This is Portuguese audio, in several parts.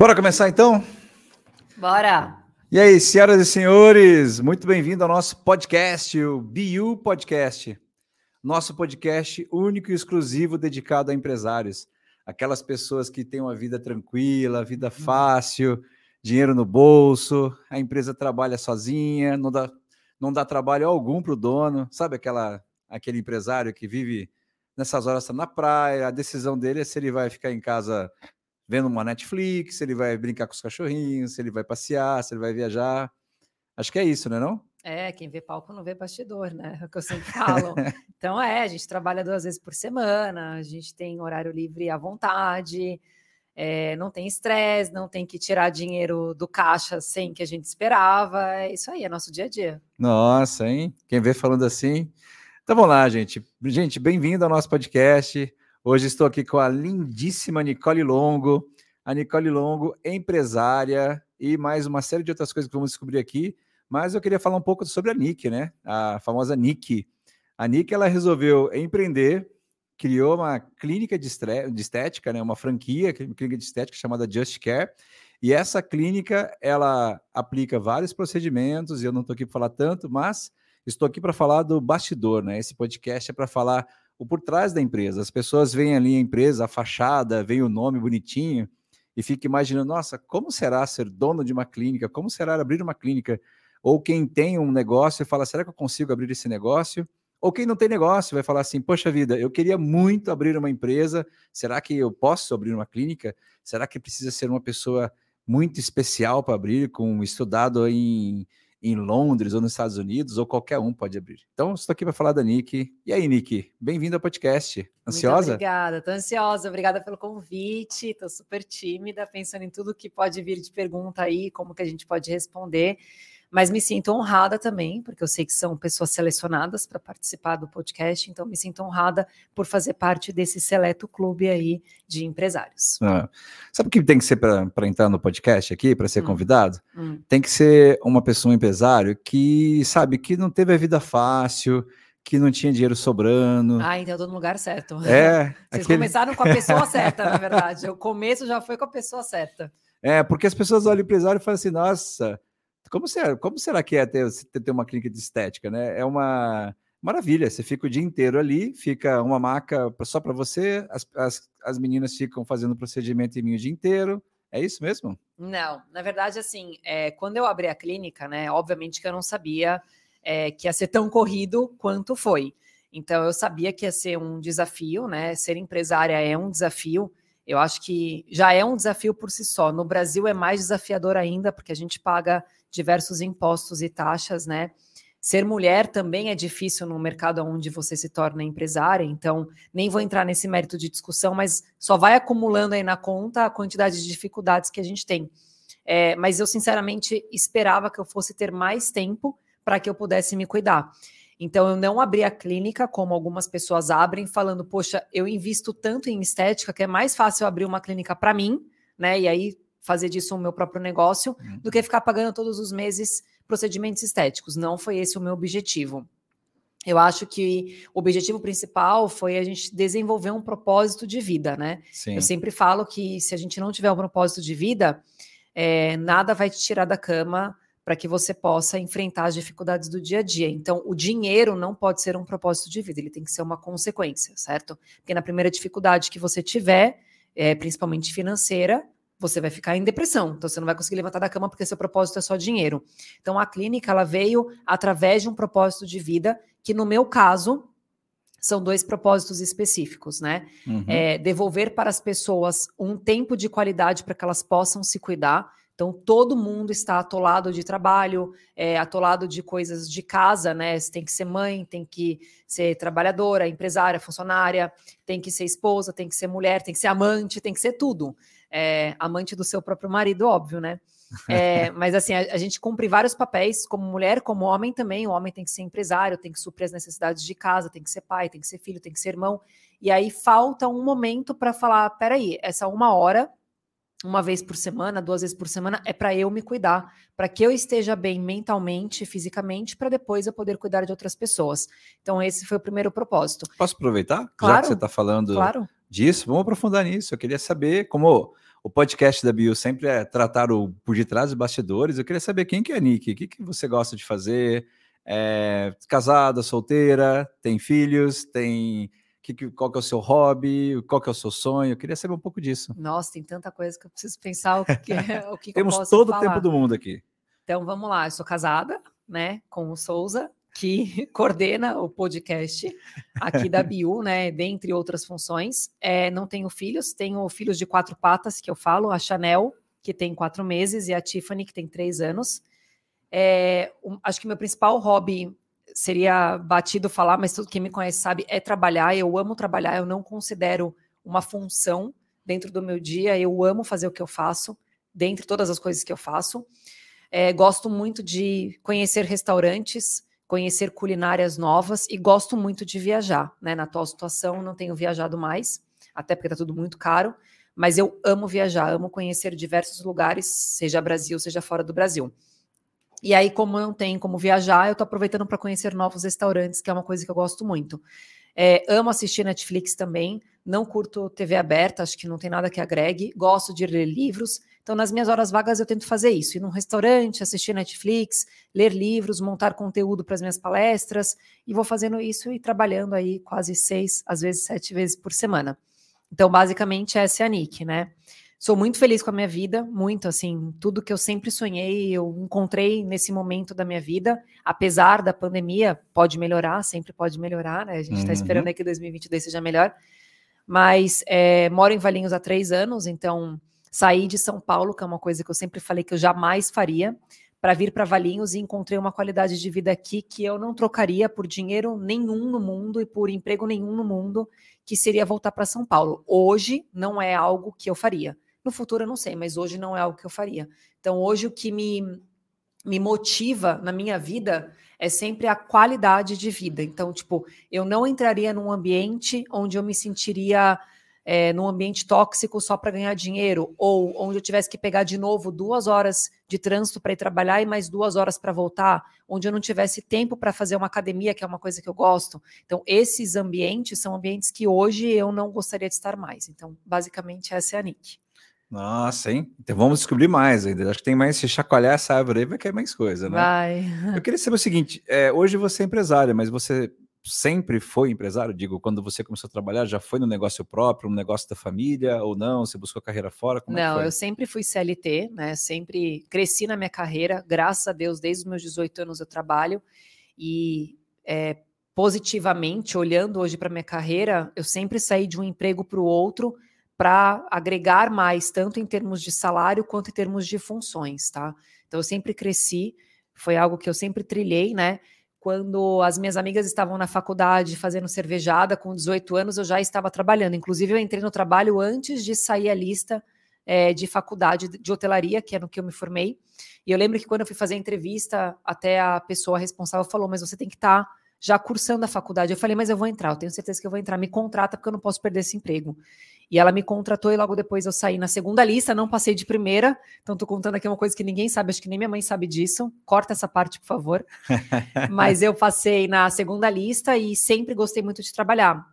Bora começar então? Bora! E aí, senhoras e senhores, muito bem-vindo ao nosso podcast, o BU Podcast. Nosso podcast único e exclusivo dedicado a empresários. Aquelas pessoas que têm uma vida tranquila, vida uhum. fácil, dinheiro no bolso, a empresa trabalha sozinha, não dá, não dá trabalho algum para o dono. Sabe aquela, aquele empresário que vive nessas horas tá na praia, a decisão dele é se ele vai ficar em casa vendo uma Netflix, se ele vai brincar com os cachorrinhos, se ele vai passear, se ele vai viajar. Acho que é isso, né não? É, quem vê palco não vê bastidor, né? É o que eu sempre falo. então é, a gente trabalha duas vezes por semana, a gente tem horário livre à vontade, é, não tem estresse, não tem que tirar dinheiro do caixa sem que a gente esperava. É isso aí, é nosso dia a dia. Nossa, hein? Quem vê falando assim. Então vamos lá, gente. Gente, bem-vindo ao nosso podcast. Hoje estou aqui com a lindíssima Nicole Longo. A Nicole Longo, empresária e mais uma série de outras coisas que vamos descobrir aqui. Mas eu queria falar um pouco sobre a Nick, né? A famosa Nick. A Nick, ela resolveu empreender, criou uma clínica de, estética, né? Uma franquia, uma clínica de estética chamada Just Care. E essa clínica, ela aplica vários procedimentos, e eu não estou aqui para falar tanto, mas estou aqui para falar do bastidor, né? Esse podcast é para falar o por trás da empresa. As pessoas veem ali a empresa, a fachada, veem o nome bonitinho e ficam imaginando, nossa, como será ser dono de uma clínica? Como será abrir uma clínica? Ou quem tem um negócio e fala, será que eu consigo abrir esse negócio? Ou quem não tem negócio vai falar assim, poxa vida, eu queria muito abrir uma empresa, será que eu posso abrir uma clínica? Será que precisa ser uma pessoa muito especial para abrir, com estudado em em Londres ou nos Estados Unidos, ou qualquer um pode abrir. Então, estou aqui para falar da Nick. E aí, Nick, bem-vindo ao podcast. Ansiosa? Muito obrigada, estou ansiosa. Obrigada pelo convite. Estou super tímida, pensando em tudo que pode vir de pergunta aí, como que a gente pode responder mas me sinto honrada também, porque eu sei que são pessoas selecionadas para participar do podcast, então me sinto honrada por fazer parte desse seleto clube aí de empresários. Ah, sabe o que tem que ser para entrar no podcast aqui, para ser hum. convidado? Hum. Tem que ser uma pessoa, um empresário, que sabe que não teve a vida fácil, que não tinha dinheiro sobrando. Ah, então eu tô no lugar certo. É. Vocês aquele... começaram com a pessoa certa, na verdade. O começo já foi com a pessoa certa. É, porque as pessoas olham o empresário e falam assim, nossa, como será, como será que é ter, ter uma clínica de estética, né? É uma maravilha. Você fica o dia inteiro ali, fica uma maca só para você, as, as, as meninas ficam fazendo procedimento em mim o dia inteiro. É isso mesmo? Não, na verdade, assim, é, quando eu abri a clínica, né? Obviamente que eu não sabia é, que ia ser tão corrido quanto foi. Então, eu sabia que ia ser um desafio, né? Ser empresária é um desafio. Eu acho que já é um desafio por si só. No Brasil é mais desafiador ainda, porque a gente paga diversos impostos e taxas, né? Ser mulher também é difícil no mercado onde você se torna empresária, então nem vou entrar nesse mérito de discussão, mas só vai acumulando aí na conta a quantidade de dificuldades que a gente tem. É, mas eu, sinceramente, esperava que eu fosse ter mais tempo para que eu pudesse me cuidar. Então, eu não abri a clínica como algumas pessoas abrem, falando, poxa, eu invisto tanto em estética que é mais fácil abrir uma clínica para mim, né? E aí fazer disso o meu próprio negócio uhum. do que ficar pagando todos os meses procedimentos estéticos. Não foi esse o meu objetivo. Eu acho que o objetivo principal foi a gente desenvolver um propósito de vida, né? Sim. Eu sempre falo que se a gente não tiver um propósito de vida, é, nada vai te tirar da cama para que você possa enfrentar as dificuldades do dia a dia. Então, o dinheiro não pode ser um propósito de vida, ele tem que ser uma consequência, certo? Porque na primeira dificuldade que você tiver, é, principalmente financeira, você vai ficar em depressão. Então você não vai conseguir levantar da cama porque seu propósito é só dinheiro. Então a clínica ela veio através de um propósito de vida que no meu caso são dois propósitos específicos, né? Uhum. É, devolver para as pessoas um tempo de qualidade para que elas possam se cuidar. Então, todo mundo está atolado de trabalho, é, atolado de coisas de casa, né? Você tem que ser mãe, tem que ser trabalhadora, empresária, funcionária, tem que ser esposa, tem que ser mulher, tem que ser amante, tem que ser tudo é, amante do seu próprio marido, óbvio, né? É, mas assim, a, a, gente cumpre vários papéis, como mulher, como homem também. O homem tem que ser empresário, tem que suprir as necessidades de casa, tem que ser pai, tem que ser filho, tem que ser irmão. E aí falta um momento para falar: peraí, essa uma hora, uma vez por semana, duas vezes por semana, é para eu me cuidar, para que eu esteja bem mentalmente, fisicamente, para depois eu poder cuidar de outras pessoas. Então, esse foi o primeiro propósito. Posso aproveitar? Claro, Já que você está falando claro. disso, vamos aprofundar nisso. Eu queria saber como o podcast da Bio sempre é tratar o por detrás dos bastidores. Eu queria saber quem que é a Nick, o que, que você gosta de fazer? É, casada, solteira, tem filhos, tem que, que, qual que é o seu hobby, qual que é o seu sonho? Eu queria saber um pouco disso. Nossa, tem tanta coisa que eu preciso pensar o que, o que Temos todo falar. o tempo do mundo aqui. Então vamos lá, eu sou casada, né, com o Souza, que coordena o podcast aqui da Biu, né, dentre outras funções. É, não tenho filhos, tenho filhos de quatro patas, que eu falo, a Chanel, que tem quatro meses, e a Tiffany, que tem três anos. É, um, acho que meu principal hobby seria batido falar, mas todo quem me conhece sabe, é trabalhar. Eu amo trabalhar, eu não considero uma função dentro do meu dia, eu amo fazer o que eu faço, dentre todas as coisas que eu faço. É, gosto muito de conhecer restaurantes, conhecer culinárias novas e gosto muito de viajar. Né? Na atual situação, não tenho viajado mais, até porque está tudo muito caro, mas eu amo viajar, amo conhecer diversos lugares, seja Brasil, seja fora do Brasil. E aí, como não tem como viajar, eu estou aproveitando para conhecer novos restaurantes, que é uma coisa que eu gosto muito. É, amo assistir Netflix também, não curto TV aberta, acho que não tem nada que agregue, gosto de ler livros, então nas minhas horas vagas eu tento fazer isso, ir num restaurante, assistir Netflix, ler livros, montar conteúdo para as minhas palestras, e vou fazendo isso e trabalhando aí quase seis, às vezes sete vezes por semana. Então, basicamente, essa é a Nick, né? Sou muito feliz com a minha vida, muito assim, tudo que eu sempre sonhei, eu encontrei nesse momento da minha vida, apesar da pandemia, pode melhorar, sempre pode melhorar, né? A gente está uhum. esperando aí que 2022 seja melhor. Mas é, moro em Valinhos há três anos, então saí de São Paulo, que é uma coisa que eu sempre falei que eu jamais faria, para vir para Valinhos e encontrei uma qualidade de vida aqui que eu não trocaria por dinheiro nenhum no mundo e por emprego nenhum no mundo, que seria voltar para São Paulo. Hoje não é algo que eu faria. No futuro eu não sei, mas hoje não é algo que eu faria. Então hoje o que me, me motiva na minha vida é sempre a qualidade de vida. Então, tipo, eu não entraria num ambiente onde eu me sentiria é, num ambiente tóxico só para ganhar dinheiro, ou onde eu tivesse que pegar de novo duas horas de trânsito para ir trabalhar e mais duas horas para voltar, onde eu não tivesse tempo para fazer uma academia, que é uma coisa que eu gosto. Então, esses ambientes são ambientes que hoje eu não gostaria de estar mais. Então, basicamente, essa é a Nick. Nossa, hein? Então vamos descobrir mais ainda. Acho que tem mais, se chacoalhar essa árvore aí, vai cair mais coisa, né? Vai. Eu queria saber o seguinte: é, hoje você é empresária, mas você sempre foi empresário? Digo, quando você começou a trabalhar, já foi no negócio próprio, no negócio da família ou não? Você buscou carreira fora? Como é não, é eu sempre fui CLT, né? Sempre cresci na minha carreira, graças a Deus, desde os meus 18 anos eu trabalho e é, positivamente, olhando hoje para minha carreira, eu sempre saí de um emprego para o outro para agregar mais, tanto em termos de salário quanto em termos de funções, tá? Então eu sempre cresci, foi algo que eu sempre trilhei, né? Quando as minhas amigas estavam na faculdade fazendo cervejada com 18 anos, eu já estava trabalhando. Inclusive, eu entrei no trabalho antes de sair a lista é, de faculdade de hotelaria, que é no que eu me formei. E eu lembro que quando eu fui fazer a entrevista, até a pessoa responsável falou: Mas você tem que estar tá já cursando a faculdade. Eu falei: Mas eu vou entrar, eu tenho certeza que eu vou entrar. Me contrata, porque eu não posso perder esse emprego. E ela me contratou e logo depois eu saí na segunda lista, não passei de primeira. Então tô contando aqui uma coisa que ninguém sabe, acho que nem minha mãe sabe disso. Corta essa parte, por favor. Mas eu passei na segunda lista e sempre gostei muito de trabalhar.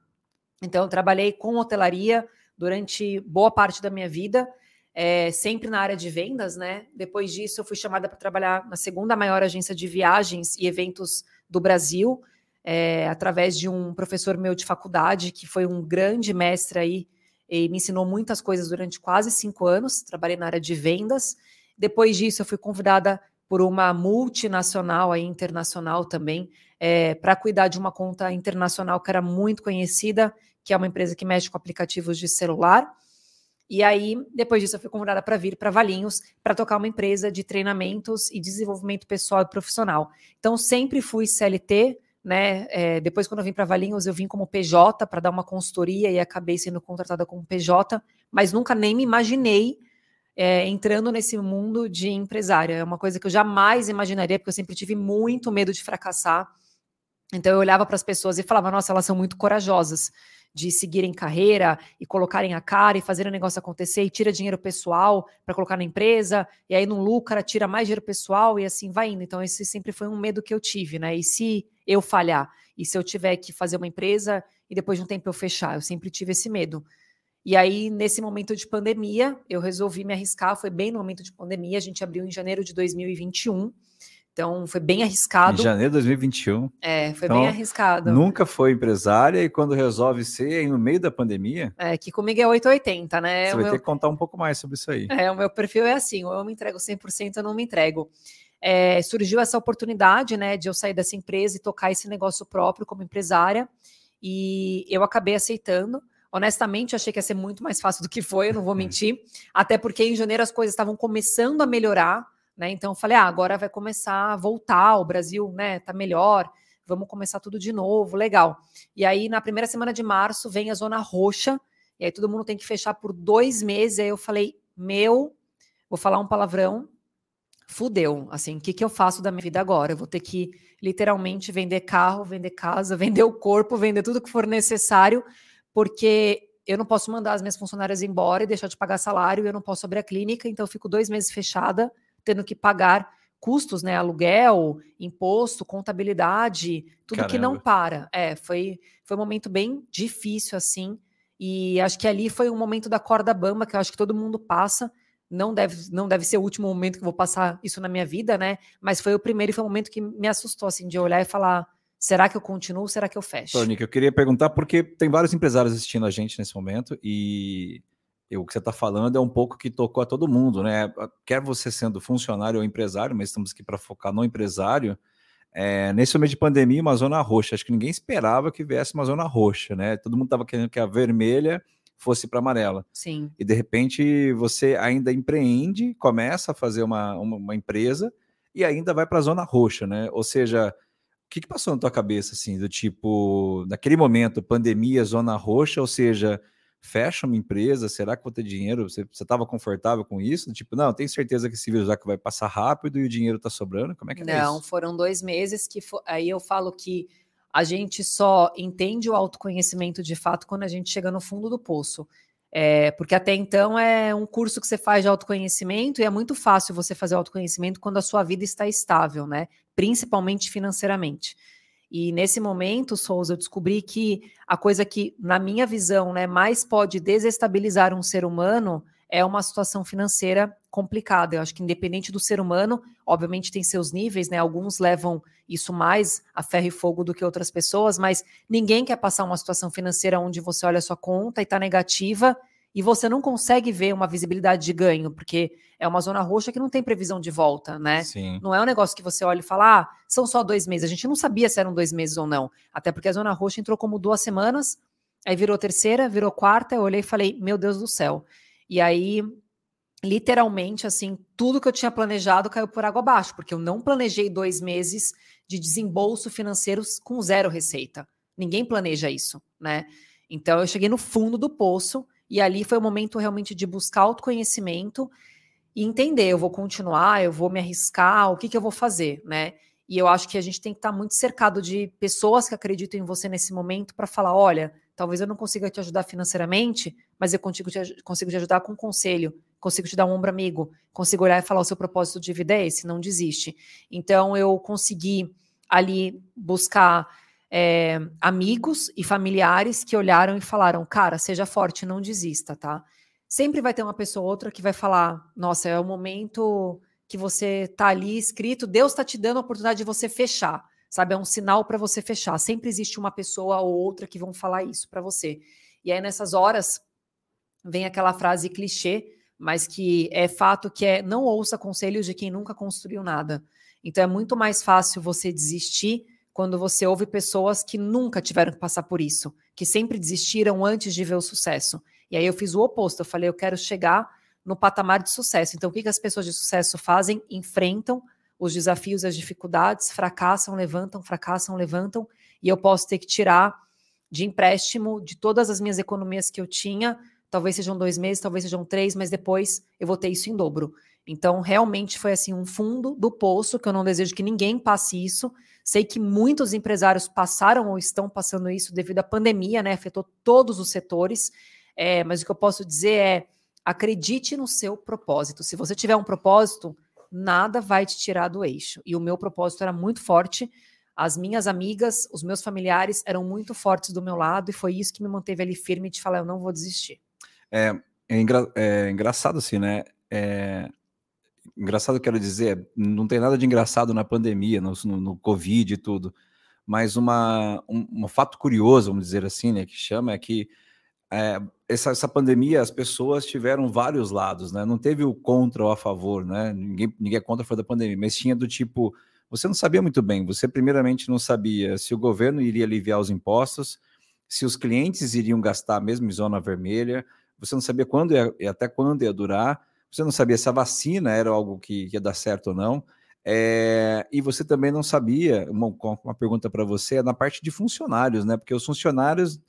Então eu trabalhei com hotelaria durante boa parte da minha vida, é, sempre na área de vendas, né? Depois disso eu fui chamada para trabalhar na segunda maior agência de viagens e eventos do Brasil. É, através de um professor meu de faculdade, que foi um grande mestre aí e me ensinou muitas coisas durante quase cinco anos. Trabalhei na área de vendas. Depois disso, eu fui convidada por uma multinacional aí, internacional também, é, para cuidar de uma conta internacional que era muito conhecida, que é uma empresa que mexe com aplicativos de celular. E aí, depois disso, eu fui convidada para vir para Valinhos para tocar uma empresa de treinamentos e desenvolvimento pessoal e profissional. Então, sempre fui CLT, né? É, depois, quando eu vim para Valinhos, eu vim como PJ para dar uma consultoria e acabei sendo contratada como PJ, mas nunca nem me imaginei é, entrando nesse mundo de empresária. É uma coisa que eu jamais imaginaria, porque eu sempre tive muito medo de fracassar. Então eu olhava para as pessoas e falava: nossa, elas são muito corajosas de seguirem carreira e colocarem a cara e fazer o negócio acontecer e tira dinheiro pessoal para colocar na empresa, e aí não lucra, tira mais dinheiro pessoal e assim vai indo. Então, esse sempre foi um medo que eu tive, né? E se eu falhar? E se eu tiver que fazer uma empresa e depois de um tempo eu fechar? Eu sempre tive esse medo. E aí, nesse momento de pandemia, eu resolvi me arriscar. Foi bem no momento de pandemia, a gente abriu em janeiro de 2021. Então, foi bem arriscado. Em janeiro de 2021. É, foi então, bem arriscado. Nunca foi empresária e quando resolve ser aí no meio da pandemia. É, que comigo é 880, né? Você o vai meu... ter que contar um pouco mais sobre isso aí. É, o meu perfil é assim: ou eu me entrego 100%, ou não me entrego. É, surgiu essa oportunidade, né, de eu sair dessa empresa e tocar esse negócio próprio como empresária. E eu acabei aceitando. Honestamente, achei que ia ser muito mais fácil do que foi, eu não vou mentir. Até porque em janeiro as coisas estavam começando a melhorar né? Então eu falei, ah, agora vai começar a voltar, o Brasil, né, tá melhor, vamos começar tudo de novo, legal. E aí na primeira semana de março vem a zona roxa, e aí todo mundo tem que fechar por dois meses. Aí eu falei, meu, vou falar um palavrão, fudeu. Assim, o que, que eu faço da minha vida agora? Eu vou ter que literalmente vender carro, vender casa, vender o corpo, vender tudo que for necessário, porque eu não posso mandar as minhas funcionárias embora e deixar de pagar salário, eu não posso abrir a clínica, então eu fico dois meses fechada tendo que pagar custos, né? Aluguel, imposto, contabilidade, tudo Caramba. que não para. É, foi, foi um momento bem difícil, assim. E acho que ali foi um momento da corda bamba que eu acho que todo mundo passa. Não deve, não deve ser o último momento que eu vou passar isso na minha vida, né? Mas foi o primeiro e foi um momento que me assustou, assim, de olhar e falar: será que eu continuo? Será que eu fecho? Tônica, eu queria perguntar, porque tem vários empresários assistindo a gente nesse momento e o que você está falando é um pouco que tocou a todo mundo, né? Quer você sendo funcionário ou empresário, mas estamos aqui para focar no empresário. É, nesse momento de pandemia, uma zona roxa. Acho que ninguém esperava que viesse uma zona roxa, né? Todo mundo estava querendo que a vermelha fosse para amarela. Sim. E de repente você ainda empreende, começa a fazer uma, uma, uma empresa e ainda vai para a zona roxa, né? Ou seja, o que, que passou na tua cabeça, assim, do tipo, naquele momento, pandemia, zona roxa, ou seja, fecha uma empresa, será que vou ter dinheiro? Você estava confortável com isso? Tipo, não, tenho certeza que esse vírus já que vai passar rápido e o dinheiro está sobrando? Como é que é Não, isso? foram dois meses que aí eu falo que a gente só entende o autoconhecimento de fato quando a gente chega no fundo do poço. É, porque até então é um curso que você faz de autoconhecimento e é muito fácil você fazer autoconhecimento quando a sua vida está estável, né? Principalmente financeiramente. E nesse momento, Souza, eu descobri que a coisa que, na minha visão, né, mais pode desestabilizar um ser humano é uma situação financeira complicada. Eu acho que independente do ser humano, obviamente tem seus níveis, né? Alguns levam isso mais a ferro e fogo do que outras pessoas, mas ninguém quer passar uma situação financeira onde você olha a sua conta e está negativa e você não consegue ver uma visibilidade de ganho, porque é uma zona roxa que não tem previsão de volta, né? Sim. Não é um negócio que você olha e fala, ah, são só dois meses. A gente não sabia se eram dois meses ou não. Até porque a zona roxa entrou como duas semanas, aí virou terceira, virou quarta. Eu olhei e falei, meu Deus do céu. E aí, literalmente, assim, tudo que eu tinha planejado caiu por água abaixo, porque eu não planejei dois meses de desembolso financeiro com zero receita. Ninguém planeja isso, né? Então eu cheguei no fundo do poço e ali foi o momento realmente de buscar autoconhecimento e entender, eu vou continuar, eu vou me arriscar, o que, que eu vou fazer, né? E eu acho que a gente tem que estar muito cercado de pessoas que acreditam em você nesse momento para falar: olha, talvez eu não consiga te ajudar financeiramente, mas eu consigo te, consigo te ajudar com um conselho, consigo te dar um ombro amigo, consigo olhar e falar: o seu propósito de vida é esse, não desiste. Então eu consegui ali buscar é, amigos e familiares que olharam e falaram: cara, seja forte, não desista, tá? Sempre vai ter uma pessoa ou outra que vai falar: nossa, é o momento que você tá ali escrito, Deus está te dando a oportunidade de você fechar, sabe? É um sinal para você fechar. Sempre existe uma pessoa ou outra que vão falar isso para você. E aí nessas horas vem aquela frase clichê, mas que é fato que é não ouça conselhos de quem nunca construiu nada. Então é muito mais fácil você desistir quando você ouve pessoas que nunca tiveram que passar por isso, que sempre desistiram antes de ver o sucesso. E aí eu fiz o oposto, eu falei, eu quero chegar no patamar de sucesso. Então, o que, que as pessoas de sucesso fazem? Enfrentam os desafios, as dificuldades, fracassam, levantam, fracassam, levantam, e eu posso ter que tirar de empréstimo de todas as minhas economias que eu tinha, talvez sejam dois meses, talvez sejam três, mas depois eu vou ter isso em dobro. Então, realmente foi assim um fundo do poço que eu não desejo que ninguém passe isso, Sei que muitos empresários passaram ou estão passando isso devido à pandemia, né? Afetou todos os setores. É, mas o que eu posso dizer é: acredite no seu propósito. Se você tiver um propósito, nada vai te tirar do eixo. E o meu propósito era muito forte. As minhas amigas, os meus familiares eram muito fortes do meu lado, e foi isso que me manteve ali firme de falar: eu não vou desistir. É, é, engra, é engraçado assim, né? É, engraçado quero dizer, não tem nada de engraçado na pandemia, no, no, no Covid e tudo, mas uma, um, um, fato curioso, vamos dizer assim, né, que chama é que é, essa, essa pandemia as pessoas tiveram vários lados, né? Não teve o contra ou a favor, né? Ninguém, ninguém é contra foi da pandemia, mas tinha do tipo, você não sabia muito bem, você primeiramente não sabia se o governo iria aliviar os impostos, se os clientes iriam gastar mesmo em zona vermelha, você não sabia quando e até quando ia durar, você não sabia se a vacina era algo que ia dar certo ou não. É, e você também não sabia, uma, uma pergunta para você, é na parte de funcionários, né? Porque os funcionários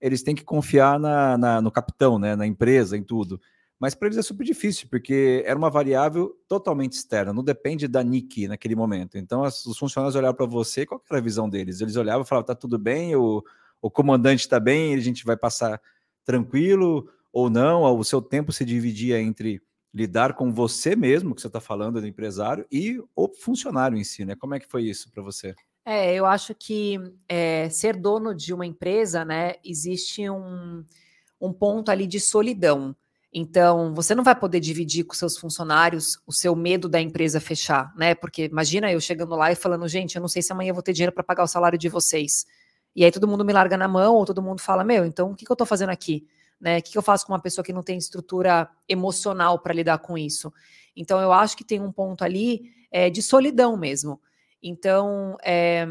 eles têm que confiar na, na, no capitão, né? Na empresa, em tudo. Mas para eles é super difícil, porque era uma variável totalmente externa, não depende da NIC naquele momento. Então, as, os funcionários olhavam para você, qual era a visão deles? Eles olhavam e falavam: tá tudo bem, o, o comandante está bem, a gente vai passar tranquilo ou não, o seu tempo se dividia entre lidar com você mesmo, que você está falando do empresário, e o funcionário em si, né? Como é que foi isso para você? É, eu acho que é, ser dono de uma empresa, né, existe um, um ponto ali de solidão. Então, você não vai poder dividir com seus funcionários o seu medo da empresa fechar, né? Porque imagina eu chegando lá e falando, gente, eu não sei se amanhã eu vou ter dinheiro para pagar o salário de vocês. E aí todo mundo me larga na mão, ou todo mundo fala, meu, então o que, que eu estou fazendo aqui? Né? O que eu faço com uma pessoa que não tem estrutura emocional para lidar com isso? Então, eu acho que tem um ponto ali é, de solidão mesmo. Então, é,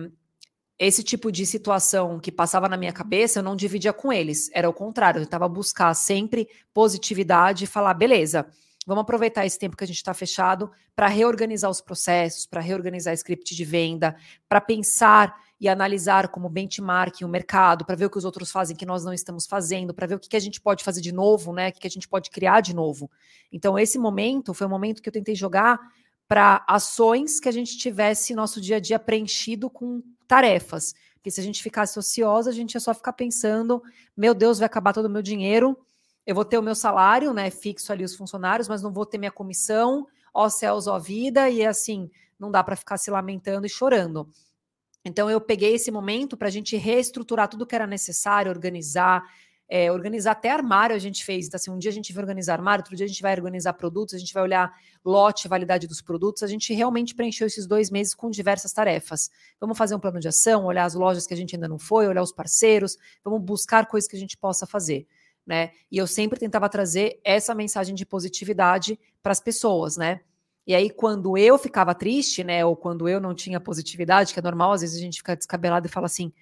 esse tipo de situação que passava na minha cabeça, eu não dividia com eles. Era o contrário, eu tentava buscar sempre positividade e falar, beleza, vamos aproveitar esse tempo que a gente está fechado para reorganizar os processos, para reorganizar script de venda, para pensar e analisar como benchmark o mercado, para ver o que os outros fazem que nós não estamos fazendo, para ver o que, que a gente pode fazer de novo, né? O que, que a gente pode criar de novo. Então, esse momento foi um momento que eu tentei jogar para ações que a gente tivesse nosso dia a dia preenchido com tarefas. Porque se a gente ficasse ociosa, a gente ia só ficar pensando: meu Deus, vai acabar todo o meu dinheiro, eu vou ter o meu salário, né? Fixo ali os funcionários, mas não vou ter minha comissão, ó céus, ó vida, e assim, não dá para ficar se lamentando e chorando. Então, eu peguei esse momento para a gente reestruturar tudo que era necessário, organizar, é, organizar até armário a gente fez. Então, assim, um dia a gente vai organizar armário, outro dia a gente vai organizar produtos, a gente vai olhar lote, validade dos produtos. A gente realmente preencheu esses dois meses com diversas tarefas. Vamos fazer um plano de ação, olhar as lojas que a gente ainda não foi, olhar os parceiros, vamos buscar coisas que a gente possa fazer. Né? E eu sempre tentava trazer essa mensagem de positividade para as pessoas, né? E aí, quando eu ficava triste, né, ou quando eu não tinha positividade, que é normal, às vezes a gente fica descabelado e fala assim: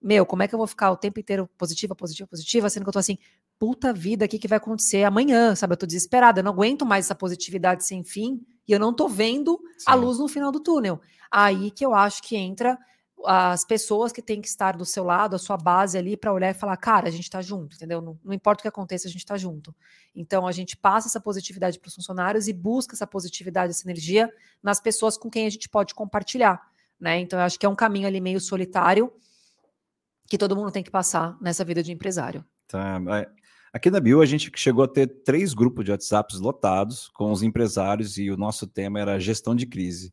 Meu, como é que eu vou ficar o tempo inteiro positiva, positiva, positiva, sendo que eu tô assim, puta vida, o que, que vai acontecer amanhã, sabe? Eu tô desesperada, eu não aguento mais essa positividade sem fim e eu não tô vendo Sim. a luz no final do túnel. Aí que eu acho que entra as pessoas que têm que estar do seu lado, a sua base ali, para olhar e falar, cara, a gente está junto, entendeu? Não, não, importa o que aconteça, a gente está junto. Então a gente passa essa positividade para os funcionários e busca essa positividade, essa energia nas pessoas com quem a gente pode compartilhar, né? Então eu acho que é um caminho ali meio solitário que todo mundo tem que passar nessa vida de empresário. Tá. Aqui na Bio a gente chegou a ter três grupos de WhatsApps lotados com os empresários e o nosso tema era gestão de crise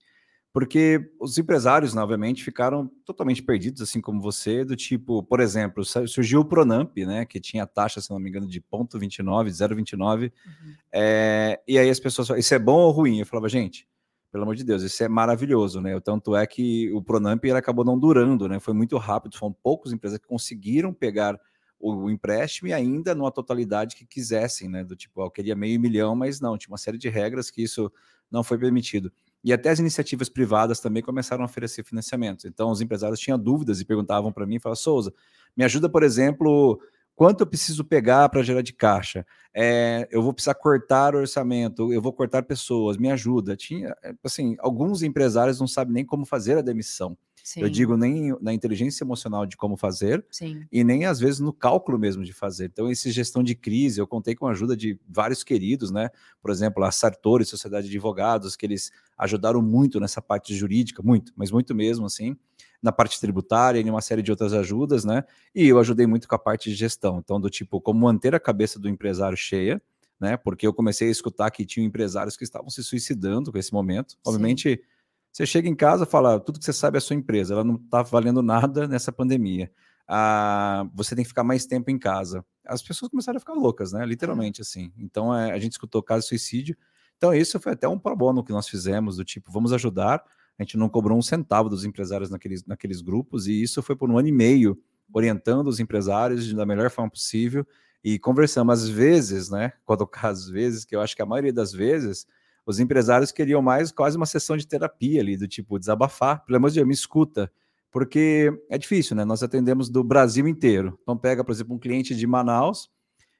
porque os empresários, né, obviamente, ficaram totalmente perdidos, assim como você, do tipo, por exemplo, surgiu o Pronamp, né, que tinha taxa, se não me engano, de 0,29, 0,29, uhum. é, e aí as pessoas falam, isso é bom ou ruim? Eu falava, gente, pelo amor de Deus, isso é maravilhoso, né, o tanto é que o Pronamp ele acabou não durando, né, foi muito rápido, foram poucos empresas que conseguiram pegar o, empréstimo e ainda numa totalidade que quisessem, né, do tipo, eu queria meio milhão, mas não, tinha uma série de regras que isso não foi permitido. E até as iniciativas privadas também começaram a oferecer financiamentos. Então, os empresários tinham dúvidas e perguntavam para mim, falavam, Souza, me ajuda, por exemplo, quanto eu preciso pegar para gerar de caixa? É, eu vou precisar cortar o orçamento, eu vou cortar pessoas, me ajuda. Tinha, é, assim, alguns empresários não sabem nem como fazer a demissão. Sim. Eu digo nem na inteligência emocional de como fazer Sim. e nem às vezes no cálculo mesmo de fazer. Então, esse gestão de crise, eu contei com a ajuda de vários queridos, né? Por exemplo, a Sartori, Sociedade de Advogados, que eles ajudaram muito nessa parte jurídica, muito, mas muito mesmo, assim, na parte tributária e uma série de outras ajudas, né? E eu ajudei muito com a parte de gestão. Então, do tipo, como manter a cabeça do empresário cheia, né? Porque eu comecei a escutar que tinham empresários que estavam se suicidando com esse momento. Obviamente. Sim você chega em casa e fala, tudo que você sabe é a sua empresa, ela não está valendo nada nessa pandemia. Ah, você tem que ficar mais tempo em casa. as pessoas começaram a ficar loucas, né? Literalmente, assim. Então, é, a gente escutou caso de suicídio. Então, isso foi até um pro bono que nós fizemos, do tipo, vamos ajudar. A gente não cobrou um centavo dos empresários naqueles, naqueles grupos, e isso foi por um ano e meio, orientando os empresários da melhor forma possível e conversamos. Às vezes, né? Quando caso, às vezes, que eu acho que a maioria das vezes, os empresários queriam mais quase uma sessão de terapia ali, do tipo, desabafar. Pelo amor de Deus, me escuta porque é difícil, né? Nós atendemos do Brasil inteiro. Então, pega, por exemplo, um cliente de Manaus,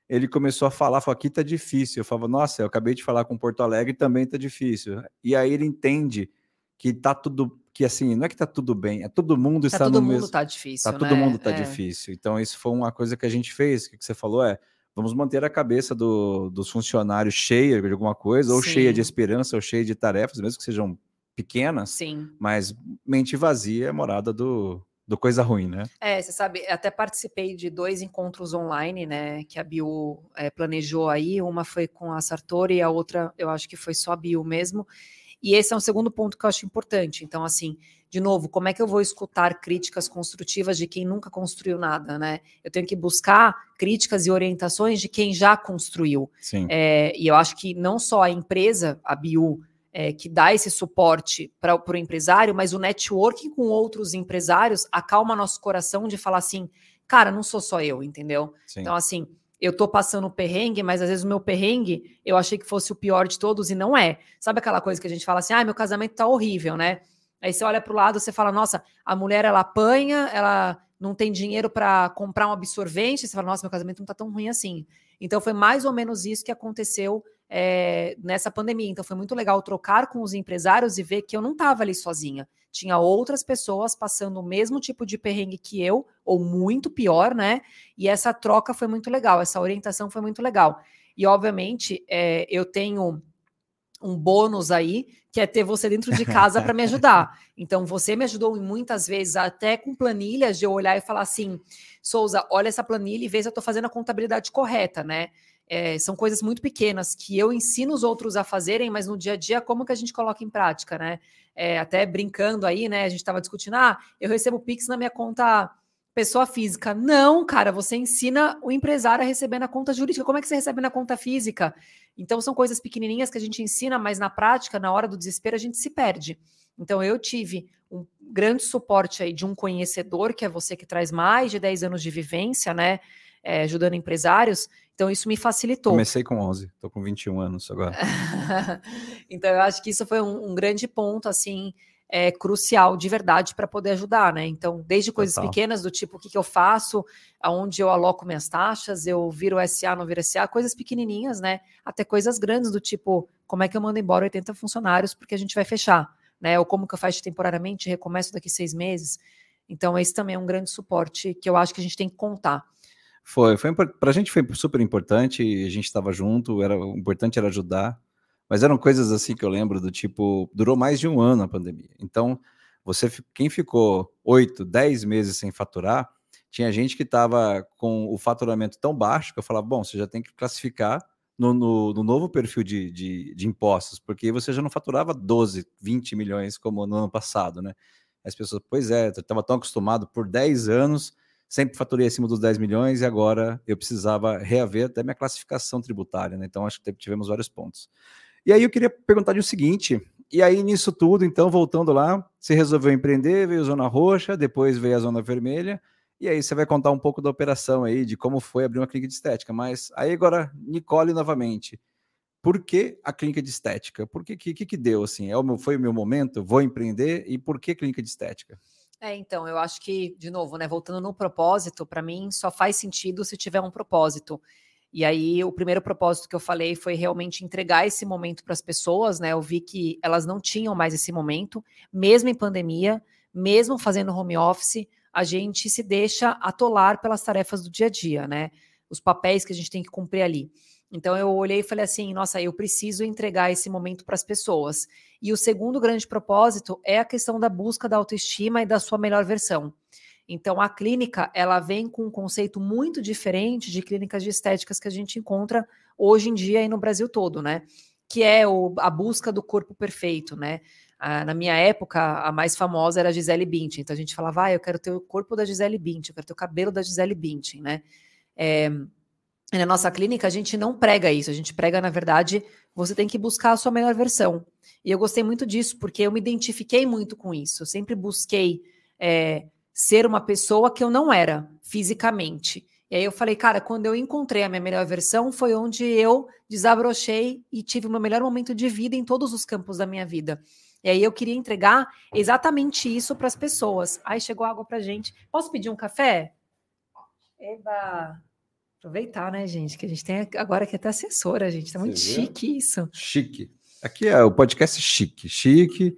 ele começou a falar, falou, aqui tá difícil. Eu falava, nossa, eu acabei de falar com Porto Alegre, também tá difícil. E aí ele entende que tá tudo, que assim, não é que tá tudo bem, é todo mundo tá está todo no mundo mesmo... tá difícil, Tá né? todo mundo tá É. difícil. Então, isso foi uma coisa que a gente fez, que você falou é, vamos manter a cabeça do- dos funcionários cheia de alguma coisa, ou cheia de Sim. esperança, ou cheia de tarefas, mesmo que sejam pequenas, Sim. mas mente vazia é morada do, do coisa ruim, né? É, você sabe, até participei de dois encontros online, né, que a Bio eh, planejou aí. Uma foi com a Sartori e a outra, eu acho que foi só a Bio mesmo. E esse é um segundo ponto que eu acho importante. Então, assim, de novo, como é que eu vou escutar críticas construtivas de quem nunca construiu nada, né? Eu tenho que buscar críticas e orientações de quem já construiu. Sim. É, e eu acho que não só a empresa, a Biu, é, que dá esse suporte para o empresário, mas o networking com outros empresários acalma nosso coração de falar assim, cara, não sou só eu, entendeu? sim. Então, assim, eu tô passando perrengue, mas às vezes o meu perrengue eu achei que fosse o pior de todos e não é. Sabe aquela coisa que a gente fala assim, ah, meu casamento tá horrível, né? Aí você olha para o lado, você fala, nossa, a mulher ela apanha, ela não tem dinheiro para comprar um absorvente, você fala, nossa, meu casamento não tá tão ruim assim. Então foi mais ou menos isso que aconteceu é, nessa pandemia. Então foi muito legal trocar com os empresários e ver que eu não estava ali sozinha. Tinha outras pessoas passando o mesmo tipo de perrengue que eu, ou muito pior, né? E essa troca foi muito legal, essa orientação foi muito legal. E, obviamente, é, eu tenho um bônus aí, que é ter você dentro de casa para me ajudar. Então, você me ajudou muitas vezes, até com planilhas, de eu olhar e falar assim: Souza, olha essa planilha e vê se eu estou fazendo a contabilidade correta, né? É, são coisas muito pequenas que eu ensino os outros a fazerem, mas no dia a dia, como que a gente coloca em prática, né? É, até brincando aí, né? A gente estava discutindo, ah, eu recebo Pix na minha conta pessoa física. Não, cara, você ensina o empresário a receber na conta jurídica. Como é que você recebe na conta física? Então, são coisas pequenininhas que a gente ensina, mas na prática, na hora do desespero, a gente se perde. Então, eu tive um grande suporte aí de um conhecedor, que é você que traz mais de 10 anos de vivência, né? É, ajudando empresários. Então, isso me facilitou. Comecei com 11, tô com 21 anos agora. então, eu acho que isso foi um, um grande ponto, assim, é, crucial de verdade para poder ajudar, né? Então, desde coisas Total. pequenas do tipo o que, que eu faço, aonde eu aloco minhas taxas, eu viro SA, não viro SA, coisas pequenininhas, né? Até coisas grandes do tipo como é que eu mando embora 80 funcionários porque a gente vai fechar, né? Ou como que eu faço temporariamente, recomeço daqui seis meses. Então, esse também é um grande suporte que eu acho que a gente tem que contar. Foi, foi para a gente foi super importante, a gente estava junto, era o importante era ajudar, mas eram coisas assim que eu lembro do tipo, durou mais de um ano a pandemia. Então, você quem ficou oito, dez meses sem faturar, tinha gente que estava com o faturamento tão baixo que eu falava, bom, você já tem que classificar no, no, no novo perfil de, de, de, impostos, porque você já não faturava 12, 20 milhões como no ano passado, né? As pessoas, pois é, estava tão acostumado por 10 anos sempre faturei acima dos 10 milhões e agora eu precisava reaver até minha classificação tributária, né? Então acho que tivemos vários pontos. E aí eu queria perguntar de o seguinte, e aí nisso tudo, então, voltando lá, você resolveu empreender, veio a zona roxa, depois veio a zona vermelha, e aí você vai contar um pouco da operação aí, de como foi abrir uma clínica de estética. Mas aí agora, Nicole novamente, por que a clínica de estética? Por que que, que deu assim? É o meu, foi o meu momento? Vou empreender? E por que clínica de estética? É, então, eu acho que, de novo, né, voltando no propósito, para mim só faz sentido se tiver um propósito. E aí, o primeiro propósito que eu falei foi realmente entregar esse momento para as pessoas, né? Eu vi que elas não tinham mais esse momento, mesmo em pandemia, mesmo fazendo home office, a gente se deixa atolar pelas tarefas do dia a dia, né? Os papéis que a gente tem que cumprir ali. Então eu olhei e falei assim: nossa, eu preciso entregar esse momento para as pessoas. E o segundo grande propósito é a questão da busca da autoestima e da sua melhor versão. Então a clínica ela vem com um conceito muito diferente de clínicas de estéticas que a gente encontra hoje em dia aí no Brasil todo, né? Que é o, a busca do corpo perfeito, né? Ah, na minha época, a mais famosa era a Gisele Bündchen. Então a gente falava, ah, eu quero ter o corpo da Gisele Bündchen, eu quero ter o cabelo da Gisele Bündchen, né? É, E na nossa clínica, a gente não prega isso, a gente prega, na verdade, você tem que buscar a sua melhor versão. E eu gostei muito disso, porque eu me identifiquei muito com isso. Eu sempre busquei é, ser uma pessoa que eu não era fisicamente. E aí eu falei, cara, quando eu encontrei a minha melhor versão, foi onde eu desabrochei e tive o meu melhor momento de vida em todos os campos da minha vida. E aí eu queria entregar exatamente isso para as pessoas. Aí chegou água para gente. Posso pedir um café? Eba! Aproveitar, né, gente? Que a gente tem agora que até assessora, gente. Tá muito chique isso. Chique. Aqui é o podcast chique. Chique.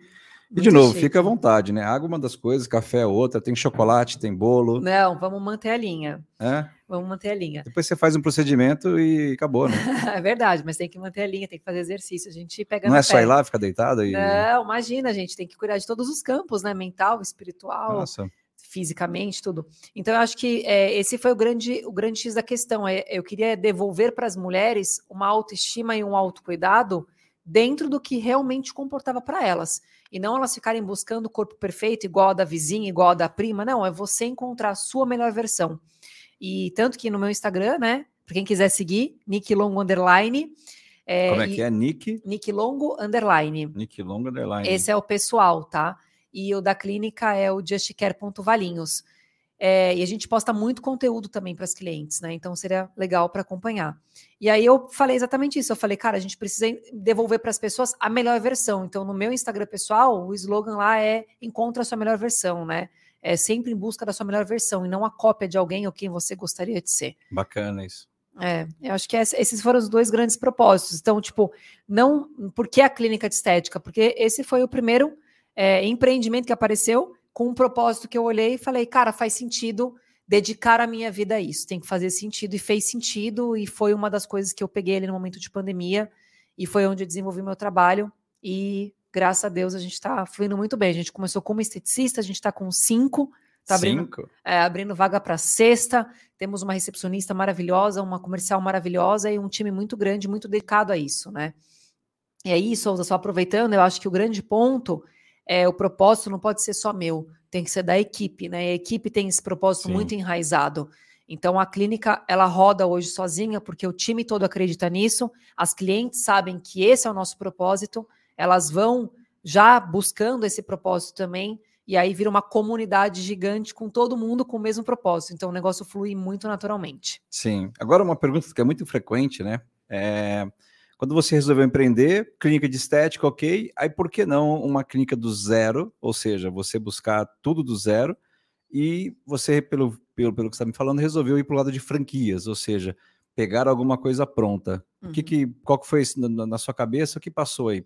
E de novo, chique. fica à vontade, né? Água é uma das coisas, café é outra, tem chocolate, tem bolo. Não, vamos manter a linha. É? Vamos manter a linha. Depois você faz um procedimento e acabou, né? é verdade, mas tem que manter a linha, tem que fazer exercício. A gente pega. Não é só ir lá, ficar deitado e. Não, imagina, a gente tem que cuidar de todos os campos, né? Mental, espiritual. Nossa fisicamente, tudo. Então, eu acho que é, esse foi o grande, o grande X da questão. É, eu queria devolver para as mulheres uma autoestima e um autocuidado dentro do que realmente comportava para elas. E não elas ficarem buscando o corpo perfeito, igual a da vizinha, igual a da prima. Não, é você encontrar a sua melhor versão. E tanto que no meu Instagram, né? Para quem quiser seguir, Nick Longo Underline. É, Como é que é? Nick? Nick Longo Underline. Nick Longo Underline. Esse é o pessoal, tá? E o da clínica é o justcare.valinhos. É, e a gente posta muito conteúdo também para as clientes, né? Então seria legal para acompanhar. E aí eu falei exatamente isso. Eu falei, cara, a gente precisa devolver para as pessoas a melhor versão. Então, no meu Instagram pessoal, o slogan lá é encontra a sua melhor versão, né? É sempre em busca da sua melhor versão e não a cópia de alguém ou quem você gostaria de ser. Bacana isso. É, eu acho que esses foram os dois grandes propósitos. Então, tipo, não. Por que a clínica de estética? Porque esse foi o primeiro é, empreendimento que apareceu com um propósito que eu olhei e falei, cara, faz sentido dedicar a minha vida a isso, tem que fazer sentido e fez sentido e foi uma das coisas que eu peguei ali no momento de pandemia e foi onde eu desenvolvi meu trabalho e graças a Deus a gente está fluindo muito bem. A gente começou como esteticista, a gente está com cinco, tá abrindo, cinco? É, abrindo vaga para sexta, temos uma recepcionista maravilhosa, uma comercial maravilhosa e um time muito grande, muito dedicado a isso, né? E aí, Souza, só aproveitando, eu acho que o grande ponto é, o propósito não pode ser só meu, tem que ser da equipe, né? A equipe tem esse propósito Sim. muito enraizado. Então a clínica ela roda hoje sozinha porque o time todo acredita nisso, as clientes sabem que esse é o nosso propósito, elas vão já buscando esse propósito também, e aí vira uma comunidade gigante com todo mundo com o mesmo propósito. Então o negócio flui muito naturalmente. Sim. Agora uma pergunta que é muito frequente, né? É quando você resolveu empreender, clínica de estética, ok. Aí por que não uma clínica do zero? Ou seja, você buscar tudo do zero e você, pelo, pelo, pelo que você está me falando, resolveu ir para o lado de franquias, ou seja, pegar alguma coisa pronta. Uhum. O que, que qual que foi na, na, sua cabeça? O que passou aí?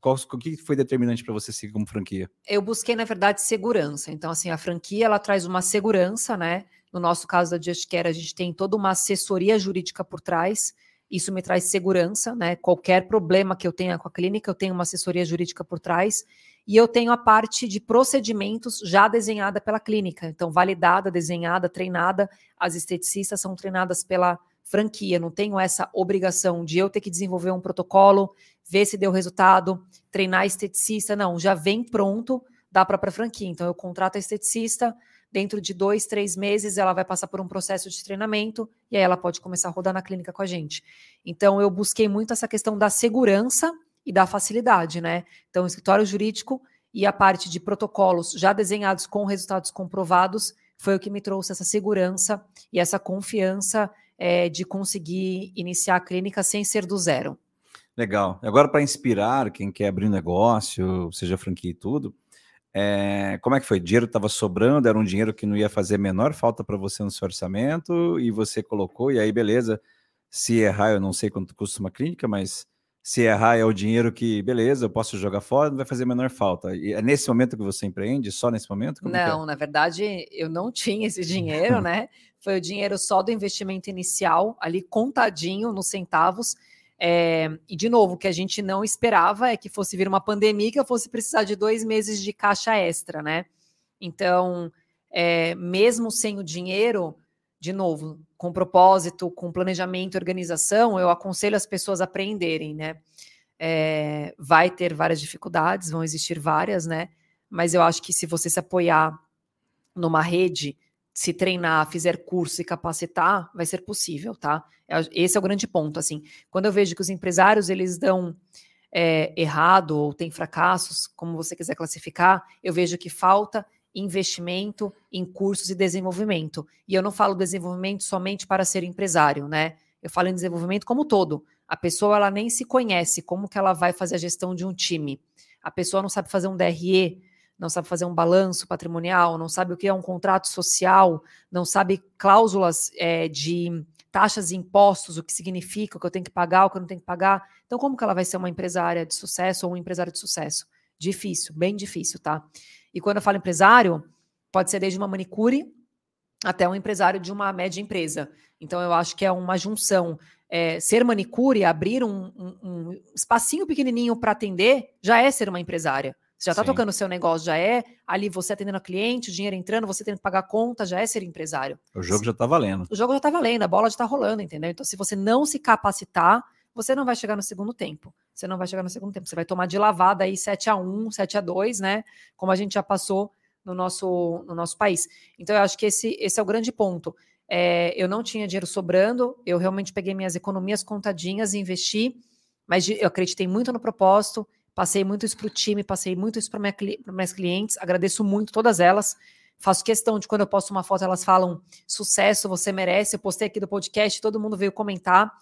Qual, o que foi determinante para você seguir como franquia? Eu busquei, na verdade, segurança. Então, assim, a franquia ela traz uma segurança, né? No nosso caso da Just Care, a gente tem toda uma assessoria jurídica por trás. Isso me traz segurança, né? Qualquer problema que eu tenha com a clínica, eu tenho uma assessoria jurídica por trás. E eu tenho a parte de procedimentos já desenhada pela clínica. Então, validada, desenhada, treinada. As esteticistas são treinadas pela franquia. Não tenho essa obrigação de eu ter que desenvolver um protocolo, ver se deu resultado, treinar esteticista. Não, já vem pronto da própria franquia. Então, eu contrato a esteticista, dentro de dois, três meses, ela vai passar por um processo de treinamento e aí ela pode começar a rodar na clínica com a gente. Então, eu busquei muito essa questão da segurança e da facilidade, né? Então, o escritório jurídico e a parte de protocolos já desenhados com resultados comprovados foi o que me trouxe essa segurança e essa confiança é, de conseguir iniciar a clínica sem ser do zero. Legal. Agora, para inspirar quem quer abrir um negócio, seja franquia e tudo, é, como é que foi? Dinheiro estava sobrando, era um dinheiro que não ia fazer menor falta para você no seu orçamento e você colocou, e aí beleza. Se errar, eu não sei quanto custa uma clínica, mas se errar é o dinheiro que, beleza, eu posso jogar fora, não vai fazer menor falta. E é nesse momento que você empreende? Só nesse momento? Como é? não, é? na verdade, eu não tinha esse dinheiro, né? Foi o dinheiro só do investimento inicial, ali contadinho nos centavos é, e, de novo, o que a gente não esperava é que fosse vir uma pandemia que eu fosse precisar de dois meses de caixa extra, né? Então, é, mesmo sem o dinheiro, de novo, com propósito, com planejamento e organização, eu aconselho as pessoas a aprenderem, né? É, vai ter várias dificuldades, vão existir várias, né? Mas eu acho que se você se apoiar numa rede se treinar, fizer curso e capacitar, vai ser possível, tá? É esse é o grande ponto, assim. Quando eu vejo que os empresários, eles dão é, errado ou tem fracassos, como você quiser classificar, eu vejo que falta investimento em cursos e desenvolvimento. E eu não falo desenvolvimento somente para ser empresário, né? Eu falo em desenvolvimento como todo. A pessoa ela nem se conhece, como que ela vai fazer a gestão de um time? A pessoa não sabe fazer um DRE, não sabe fazer um balanço patrimonial, não sabe o que é um contrato social, não sabe cláusulas é, de taxas e impostos, o que significa, o que eu tenho que pagar, o que eu não tenho que pagar. Então, como que ela vai ser uma empresária de sucesso ou um empresário de sucesso? Difícil, bem difícil, tá? E quando eu falo empresário, pode ser desde uma manicure até um empresário de uma média empresa. Então, eu acho que é uma junção. É, ser manicure, abrir um, um, um espacinho pequenininho para atender, já é ser uma empresária. Você já está tocando o seu negócio, já é ali você atendendo a cliente, o dinheiro entrando, você tendo que pagar conta, já é ser empresário. O jogo já está valendo. O jogo já está valendo, a bola já está rolando, entendeu? Então, se você não se capacitar, você não vai chegar no segundo tempo. Você não vai chegar no segundo tempo. Você vai tomar de lavada aí 7 a 1 7 a 2 né? Como a gente já passou no nosso, no nosso país. Então, eu acho que esse, esse é o grande ponto. É, eu não tinha dinheiro sobrando, eu realmente peguei minhas economias contadinhas e investi, mas eu acreditei muito no propósito, passei muito isso para o time, passei muito isso para minha, minhas clientes, agradeço muito todas elas. Faço questão de quando eu posto uma foto, elas falam sucesso, você merece. Eu postei aqui do podcast, todo mundo veio comentar.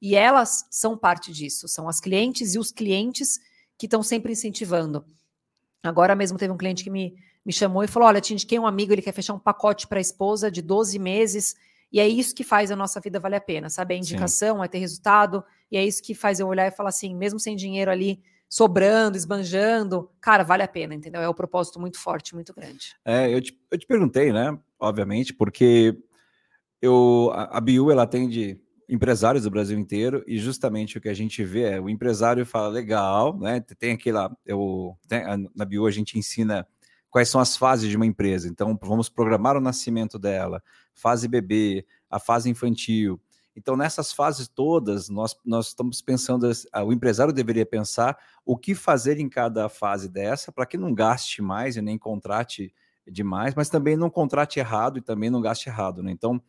E elas são parte disso, são as clientes e os clientes que estão sempre incentivando. Agora mesmo teve um cliente que me, me chamou e falou: Olha, te indiquei um amigo, ele quer fechar um pacote para a esposa de 12 meses. E é isso que faz a nossa vida valer a pena, sabe? A indicação Sim. é ter resultado, e é isso que faz eu olhar e falar assim, mesmo sem dinheiro ali sobrando, esbanjando, cara, vale a pena, entendeu? É um propósito muito forte, muito grande. É, eu te, eu te perguntei, né? Obviamente, porque eu, a, a Biu, ela atende empresários do Brasil inteiro e justamente o que a gente vê é o empresário fala legal, né? Tem aquela, eu, tem, na Bio a gente ensina quais são as fases de uma empresa. Então vamos programar o nascimento dela, fase bebê, a fase infantil. Então nessas fases todas nós, nós estamos pensando, o empresário deveria pensar o que fazer em cada fase dessa para que não gaste mais e nem contrate demais, mas também não contrate errado e também não gaste errado, né? Então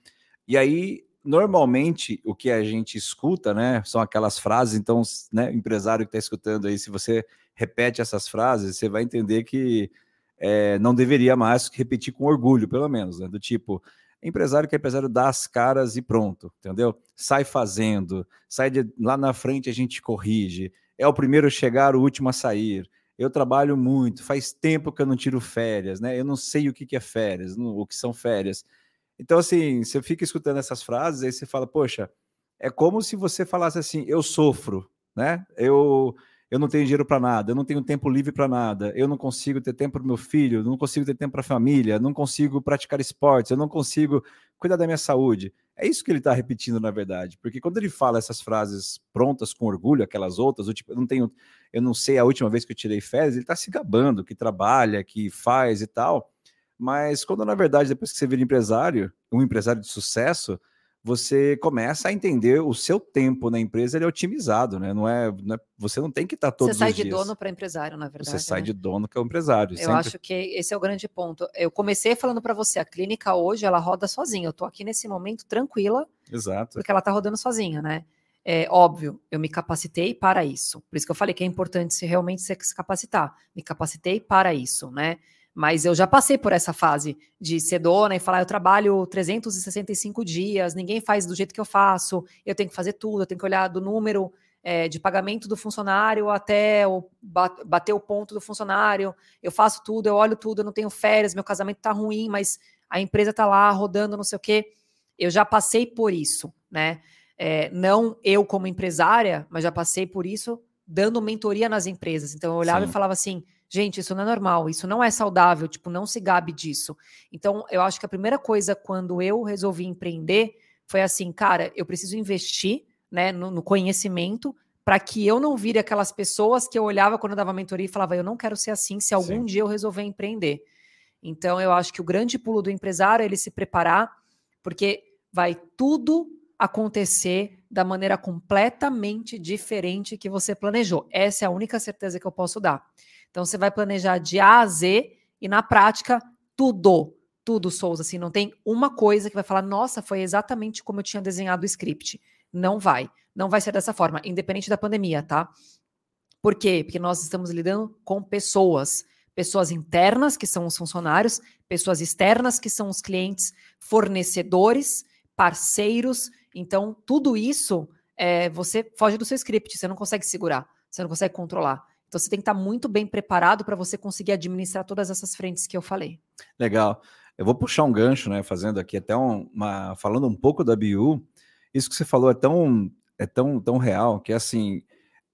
e aí normalmente o que a gente escuta, né, são aquelas frases. Então, né, empresário que está escutando aí, se você repete essas frases, você vai entender que é, não deveria mais repetir com orgulho, pelo menos, né, do tipo empresário que é empresário dá as caras e pronto, entendeu? Sai fazendo, sai de, lá na frente a gente corrige. É o primeiro a chegar, o último a sair. Eu trabalho muito, faz tempo que eu não tiro férias, né? Eu não sei o que, é férias, o que são férias. Então, assim, você fica escutando essas frases, aí você fala, poxa, é como se você falasse assim: eu sofro, né? Eu, eu não tenho dinheiro para nada, eu não tenho tempo livre para nada, eu não consigo ter tempo para meu filho, não consigo ter tempo para a família, não consigo praticar esportes, eu não consigo cuidar da minha saúde. É isso que ele está repetindo, na verdade, porque quando ele fala essas frases prontas com orgulho, aquelas outras, tipo, eu não tenho, eu não sei a última vez que eu tirei férias, ele está se gabando que trabalha, que faz e tal. Mas quando na verdade, depois que você vira empresário, um empresário de sucesso, você começa a entender o seu tempo na empresa ele é otimizado, né? Não é, não é você não tem que estar todos Você sai de dias. dono para empresário, na verdade. Você sai né? de dono que é o empresário. Eu sempre... acho que esse é o grande ponto. Eu comecei falando para você, a clínica hoje ela roda sozinha. Eu estou aqui nesse momento tranquila. Exato. Porque ela está rodando sozinha, né? É óbvio, eu me capacitei para isso. Por isso que eu falei que é importante se realmente se capacitar. Me capacitei para isso, né? Mas eu já passei por essa fase de ser dona e falar: eu trabalho 365 dias, ninguém faz do jeito que eu faço, eu tenho que fazer tudo, eu tenho que olhar do número é, de pagamento do funcionário até o, bater o ponto do funcionário. Eu faço tudo, eu olho tudo, eu não tenho férias, meu casamento tá ruim, mas a empresa tá lá rodando, não sei o quê. Eu já passei por isso, né? É, não eu como empresária, mas já passei por isso dando mentoria nas empresas. Então eu olhava Sim. e falava assim Gente, isso não é normal, isso não é saudável, tipo, não se gabe disso. Então, eu acho que a primeira coisa quando eu resolvi empreender foi assim, cara, eu preciso investir, né, no, no conhecimento para que eu não vire aquelas pessoas que eu olhava quando eu dava mentoria e falava, eu não quero ser assim se algum Sim. dia eu resolver empreender. Então, eu acho que o grande pulo do empresário é ele se preparar, porque vai tudo acontecer da maneira completamente diferente que você planejou. Essa é a única certeza que eu posso dar. Então você vai planejar de A a Z e na prática tudo, Tudo, Souza, assim, não tem uma coisa que vai falar, nossa, foi exatamente como eu tinha desenhado o script. Não vai. Não vai ser dessa forma, independente da pandemia, tá? Por quê? Porque nós estamos lidando com pessoas. Pessoas internas, que são os funcionários, pessoas externas, que são os clientes, fornecedores, parceiros. Então, tudo isso é, você foge do seu script, você não consegue segurar, você não consegue controlar. Então, você tem que estar muito bem preparado para você conseguir administrar todas essas frentes que eu falei. Legal. Eu vou puxar um gancho, né? Fazendo aqui até um, uma. Falando um pouco da BU, isso que você falou é tão, é tão, tão real que assim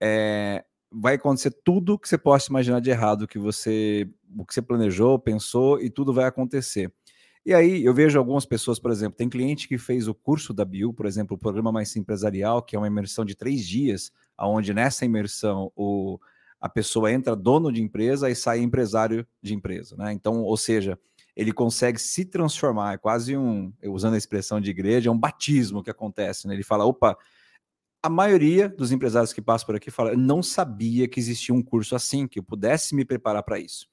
é, vai acontecer tudo que você possa imaginar de errado que você, o que você planejou, pensou e tudo vai acontecer. E aí eu vejo algumas pessoas, por exemplo, tem cliente que fez o curso da BIU, por exemplo, o programa mais empresarial, que é uma imersão de três dias, onde nessa imersão o, a pessoa entra dono de empresa e sai empresário de empresa, né? Então, ou seja, ele consegue se transformar, é quase um, usando a expressão de igreja, é um batismo que acontece, né? Ele fala, opa, a maioria dos empresários que passam por aqui fala, não sabia que existia um curso assim, que eu pudesse me preparar para isso.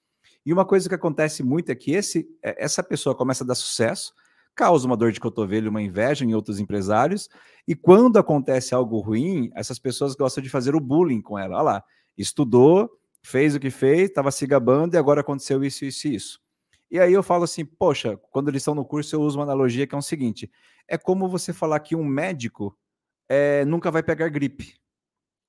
E uma coisa que acontece muito é que esse, é, essa pessoa começa a dar sucesso, causa uma dor de cotovelo, uma inveja em outros empresários, e quando acontece algo ruim, essas pessoas gostam de fazer o bullying com ela. Olha lá, estudou, fez o que fez, estava se gabando e agora aconteceu isso, isso e isso. E aí eu falo assim, poxa, quando eles estão no curso eu uso uma analogia que é o seguinte, é como você falar que um médico é, nunca vai pegar gripe.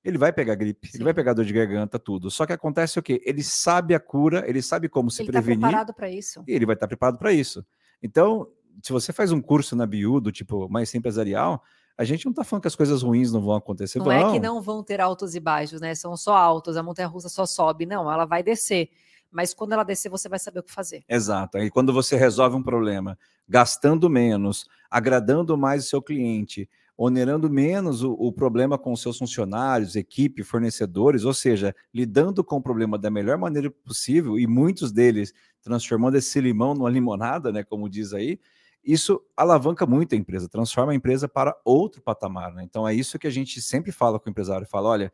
Ele vai pegar gripe, Sim. ele vai pegar dor de garganta, tudo. Só que acontece o quê? Ele sabe a cura, ele sabe como se ele tá prevenir. Ele preparado para isso. E ele vai estar tá preparado para isso. Então, se você faz um curso na BIU do tipo mais empresarial, a gente não está falando que as coisas ruins não vão acontecer. Não, é que não vão ter altos e baixos, né? São só altos, a montanha russa só sobe. Não, ela vai descer. Mas quando ela descer, você vai saber o que fazer. Exato. E quando você resolve um problema, gastando menos, agradando mais o seu cliente, onerando menos o, o, problema com seus funcionários, equipe, fornecedores, ou seja, lidando com o problema da melhor maneira possível e muitos deles transformando esse limão numa limonada, né, como diz aí, isso alavanca muito a empresa, transforma a empresa para outro patamar. Né? Então é isso que a gente sempre fala com o empresário, fala, olha,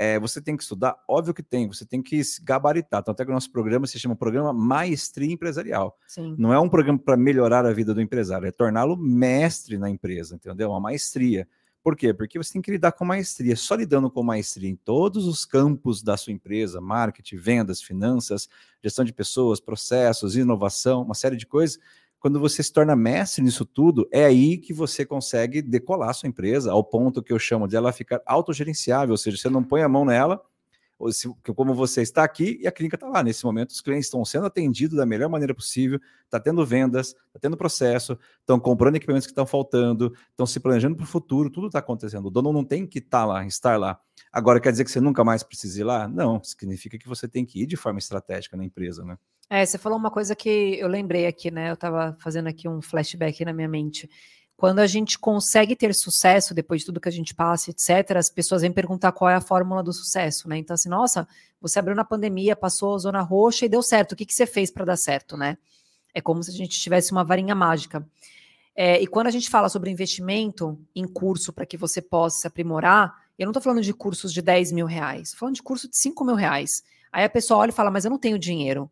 é, você tem que estudar? Óbvio que tem, você tem que gabaritar. Então, até que o nosso programa se chama Programa Maestria Empresarial. Sim. Não é um programa para melhorar a vida do empresário, é torná-lo mestre na empresa, entendeu? Uma maestria. Por quê? Porque você tem que lidar com maestria. Só lidando com maestria em todos os campos da sua empresa, marketing, vendas, finanças, gestão de pessoas, processos, inovação, uma série de coisas, quando você se torna mestre nisso tudo, é aí que você consegue decolar sua empresa ao ponto que eu chamo de ela ficar autogerenciável, ou seja, você não põe a mão nela, como você está aqui e a clínica está lá. Nesse momento, os clientes estão sendo atendidos da melhor maneira possível, está tendo vendas, está tendo processo, estão comprando equipamentos que estão faltando, estão se planejando para o futuro, tudo está acontecendo. O dono não tem que estar tá lá, estar lá. Agora, quer dizer que você nunca mais precisa ir lá? Não, significa que você tem que ir de forma estratégica na empresa, né? É, você falou uma coisa que eu lembrei aqui, né? Eu estava fazendo aqui um flashback na minha mente. Quando a gente consegue ter sucesso depois de tudo que a gente passa, etc., as pessoas vêm perguntar qual é a fórmula do sucesso, né? Então, assim, nossa, você abriu na pandemia, passou a zona roxa e deu certo. O que, que você fez para dar certo, né? É como se a gente tivesse uma varinha mágica. É, e quando a gente fala sobre investimento em curso para que você possa se aprimorar, eu não estou falando de cursos de 10 mil reais, estou falando de curso de 5 mil reais. Aí a pessoa olha e fala, mas eu não tenho dinheiro.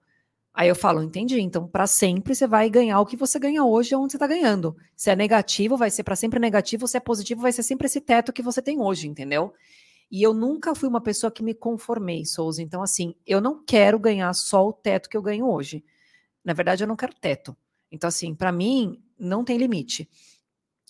Aí eu falo, entendi. Então, para sempre você vai ganhar o que você ganha hoje, onde você está ganhando. Se é negativo, vai ser para sempre negativo. Se é positivo, vai ser sempre esse teto que você tem hoje, entendeu? E eu nunca fui uma pessoa que me conformei, Souza. Então, assim, eu não quero ganhar só o teto que eu ganho hoje. Na verdade, eu não quero teto. Então, assim, para mim, não tem limite.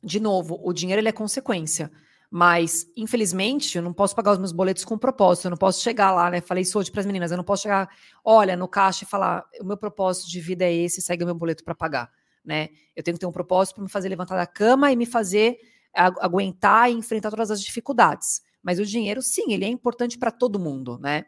De novo, o dinheiro ele é consequência. Mas, infelizmente, eu não posso pagar os meus boletos com propósito. Eu não posso chegar lá, né? Falei isso hoje para as meninas. Eu não posso chegar, olha, no caixa e falar: o meu propósito de vida é esse, segue o meu boleto para pagar, né? Eu tenho que ter um propósito para me fazer levantar da cama e me fazer aguentar e enfrentar todas as dificuldades. Mas o dinheiro, sim, ele é importante para todo mundo, né?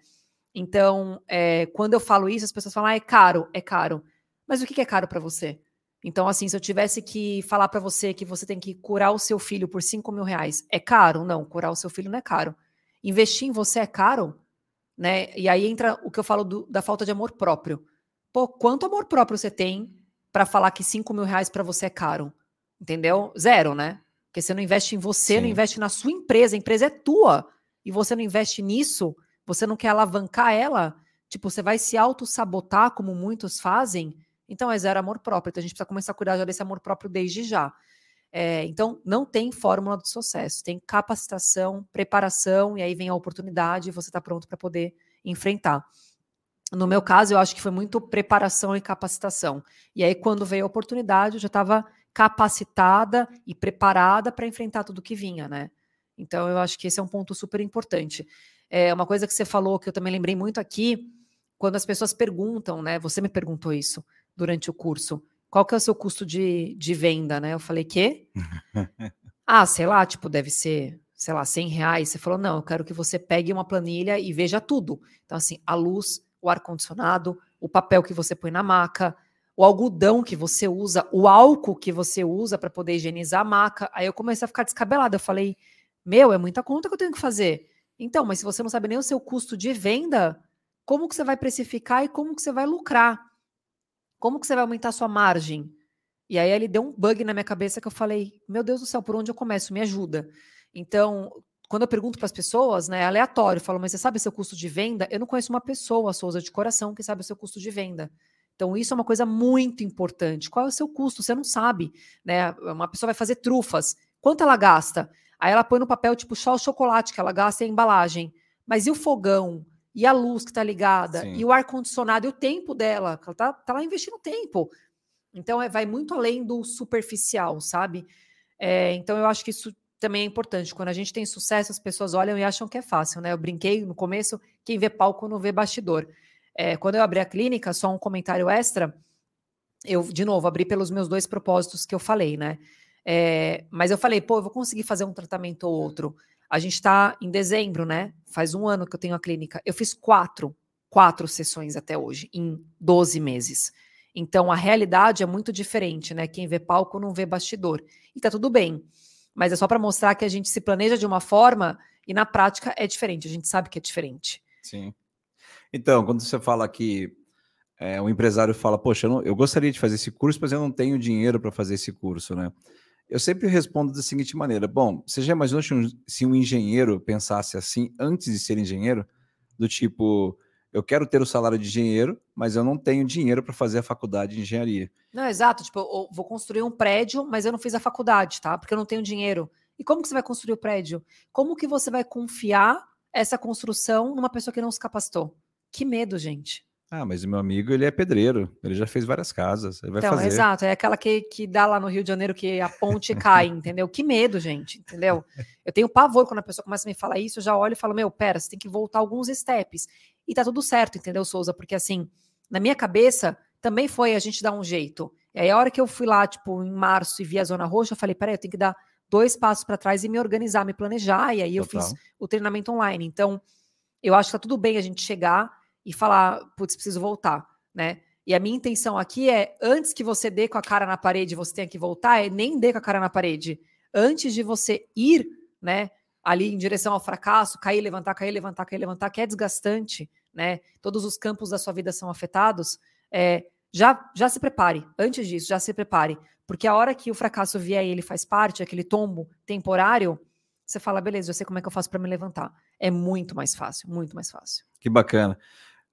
Então, é, quando eu falo isso, as pessoas falam: ah, é caro, é caro. Mas o que é caro para você? Então, assim, se eu tivesse que falar para você que você tem que curar o seu filho por 5 mil reais, é caro? Não, curar o seu filho não é caro. Investir em você é caro? Né? E aí entra o que eu falo do, da falta de amor próprio. Pô, quanto amor próprio você tem para falar que 5 mil reais para você é caro? Entendeu? Zero, né? Porque você não investe em você, Sim. não investe na sua empresa, a empresa é tua. E você não investe nisso, você não quer alavancar ela, tipo, você vai se auto-sabotar, como muitos fazem Então é zero amor próprio. Então a gente precisa começar a cuidar desse amor próprio desde já. É, então, não tem fórmula do sucesso, tem capacitação, preparação, e aí vem a oportunidade e você está pronto para poder enfrentar. No meu caso, eu acho que foi muito preparação e capacitação. E aí, quando veio a oportunidade, eu já estava capacitada e preparada para enfrentar tudo que vinha, né? Então, eu acho que esse é um ponto super importante. É uma coisa que você falou que eu também lembrei muito aqui, quando as pessoas perguntam, né? Você me perguntou isso durante o curso qual que é o seu custo de, de venda, né? Eu falei, que? ah, sei lá, tipo, deve ser, sei lá, 100 reais. Você falou, não, eu quero que você pegue uma planilha e veja tudo. Então, assim, a luz, o ar-condicionado, o papel que você põe na maca, o algodão que você usa, o álcool que você usa para poder higienizar a maca. Aí eu comecei a ficar descabelada. Eu falei, meu, é muita conta que eu tenho que fazer. Então, mas se você não sabe nem o seu custo de venda, como que você vai precificar e como que você vai lucrar? Como que você vai aumentar a sua margem? E aí ele deu um bug na minha cabeça que eu falei, meu Deus do céu, por onde eu começo? Me ajuda. Então, quando eu pergunto para as pessoas, né, é aleatório, eu falo, mas você sabe seu custo de venda? Eu não conheço uma pessoa, Souza, de coração, que sabe o seu custo de venda. Então, isso é uma coisa muito importante. Qual é o seu custo? Você não sabe, né? Uma pessoa vai fazer trufas. Quanto ela gasta? Aí ela põe no papel, tipo, só o chocolate que ela gasta e a embalagem. Mas e o fogão? E a luz que está ligada, Sim. e o ar-condicionado, e o tempo dela, ela está tá lá investindo tempo. Então, é, vai muito além do superficial, sabe? É, então, eu acho que isso também é importante. Quando a gente tem sucesso, as pessoas olham e acham que é fácil, né? Eu brinquei no começo, quem vê palco não vê bastidor. É, quando eu abri a clínica, só um comentário extra, eu, de novo, abri pelos meus dois propósitos que eu falei, né? É, mas eu falei, pô, eu vou conseguir fazer um tratamento ou outro. A gente está em dezembro, né? Faz um ano que eu tenho a clínica. Eu fiz quatro, quatro sessões até hoje, em 12 meses. Então a realidade é muito diferente, né? Quem vê palco não vê bastidor. E tá tudo bem. Mas é só para mostrar que a gente se planeja de uma forma e na prática é diferente. A gente sabe que é diferente. Sim. Então, quando você fala que é, empresário fala, poxa, eu, não, eu gostaria de fazer esse curso, mas eu não tenho dinheiro para fazer esse curso, né? Eu sempre respondo da seguinte maneira: bom, você já imaginou se um, engenheiro pensasse assim antes de ser engenheiro? Do tipo, eu quero ter o salário de engenheiro, mas eu não tenho dinheiro para fazer a faculdade de engenharia. Não, exato. Tipo, vou construir um prédio, mas eu não fiz a faculdade, tá? Porque eu não tenho dinheiro. E como que você vai construir o prédio? Como que você vai confiar essa construção numa pessoa que não se capacitou? Que medo, gente. Ah, mas o meu amigo, ele é pedreiro, ele já fez várias casas, ele vai então, fazer. exato, é aquela que, que dá lá no Rio de Janeiro que a ponte cai, entendeu? Que medo, gente, entendeu? Eu tenho pavor quando a pessoa começa a me falar isso, eu já olho e falo, meu, pera, você tem que voltar alguns steps. E tá tudo certo, entendeu, Souza? Porque assim, na minha cabeça, também foi a gente dar um jeito. E aí a hora que eu fui lá, tipo, em março e vi a Zona Roxa, eu falei, peraí, eu tenho que dar dois passos para trás e me organizar, me planejar, e aí eu fiz o treinamento online. Então, eu acho que tá tudo bem a gente chegar e falar, putz, preciso voltar, né? E a minha intenção aqui é, antes que você dê com a cara na parede, você tenha que voltar, é nem dê com a cara na parede. Antes de você ir, né, ali em direção ao fracasso, cair, levantar, cair, levantar, cair, levantar, que é desgastante, né? Todos os campos da sua vida são afetados. É, já, já se prepare. Antes disso, já se prepare. Porque a hora que o fracasso vier e ele faz parte, aquele tombo temporário, você fala, beleza, eu sei como é que eu faço para me levantar. É muito mais fácil, muito mais fácil. Que bacana.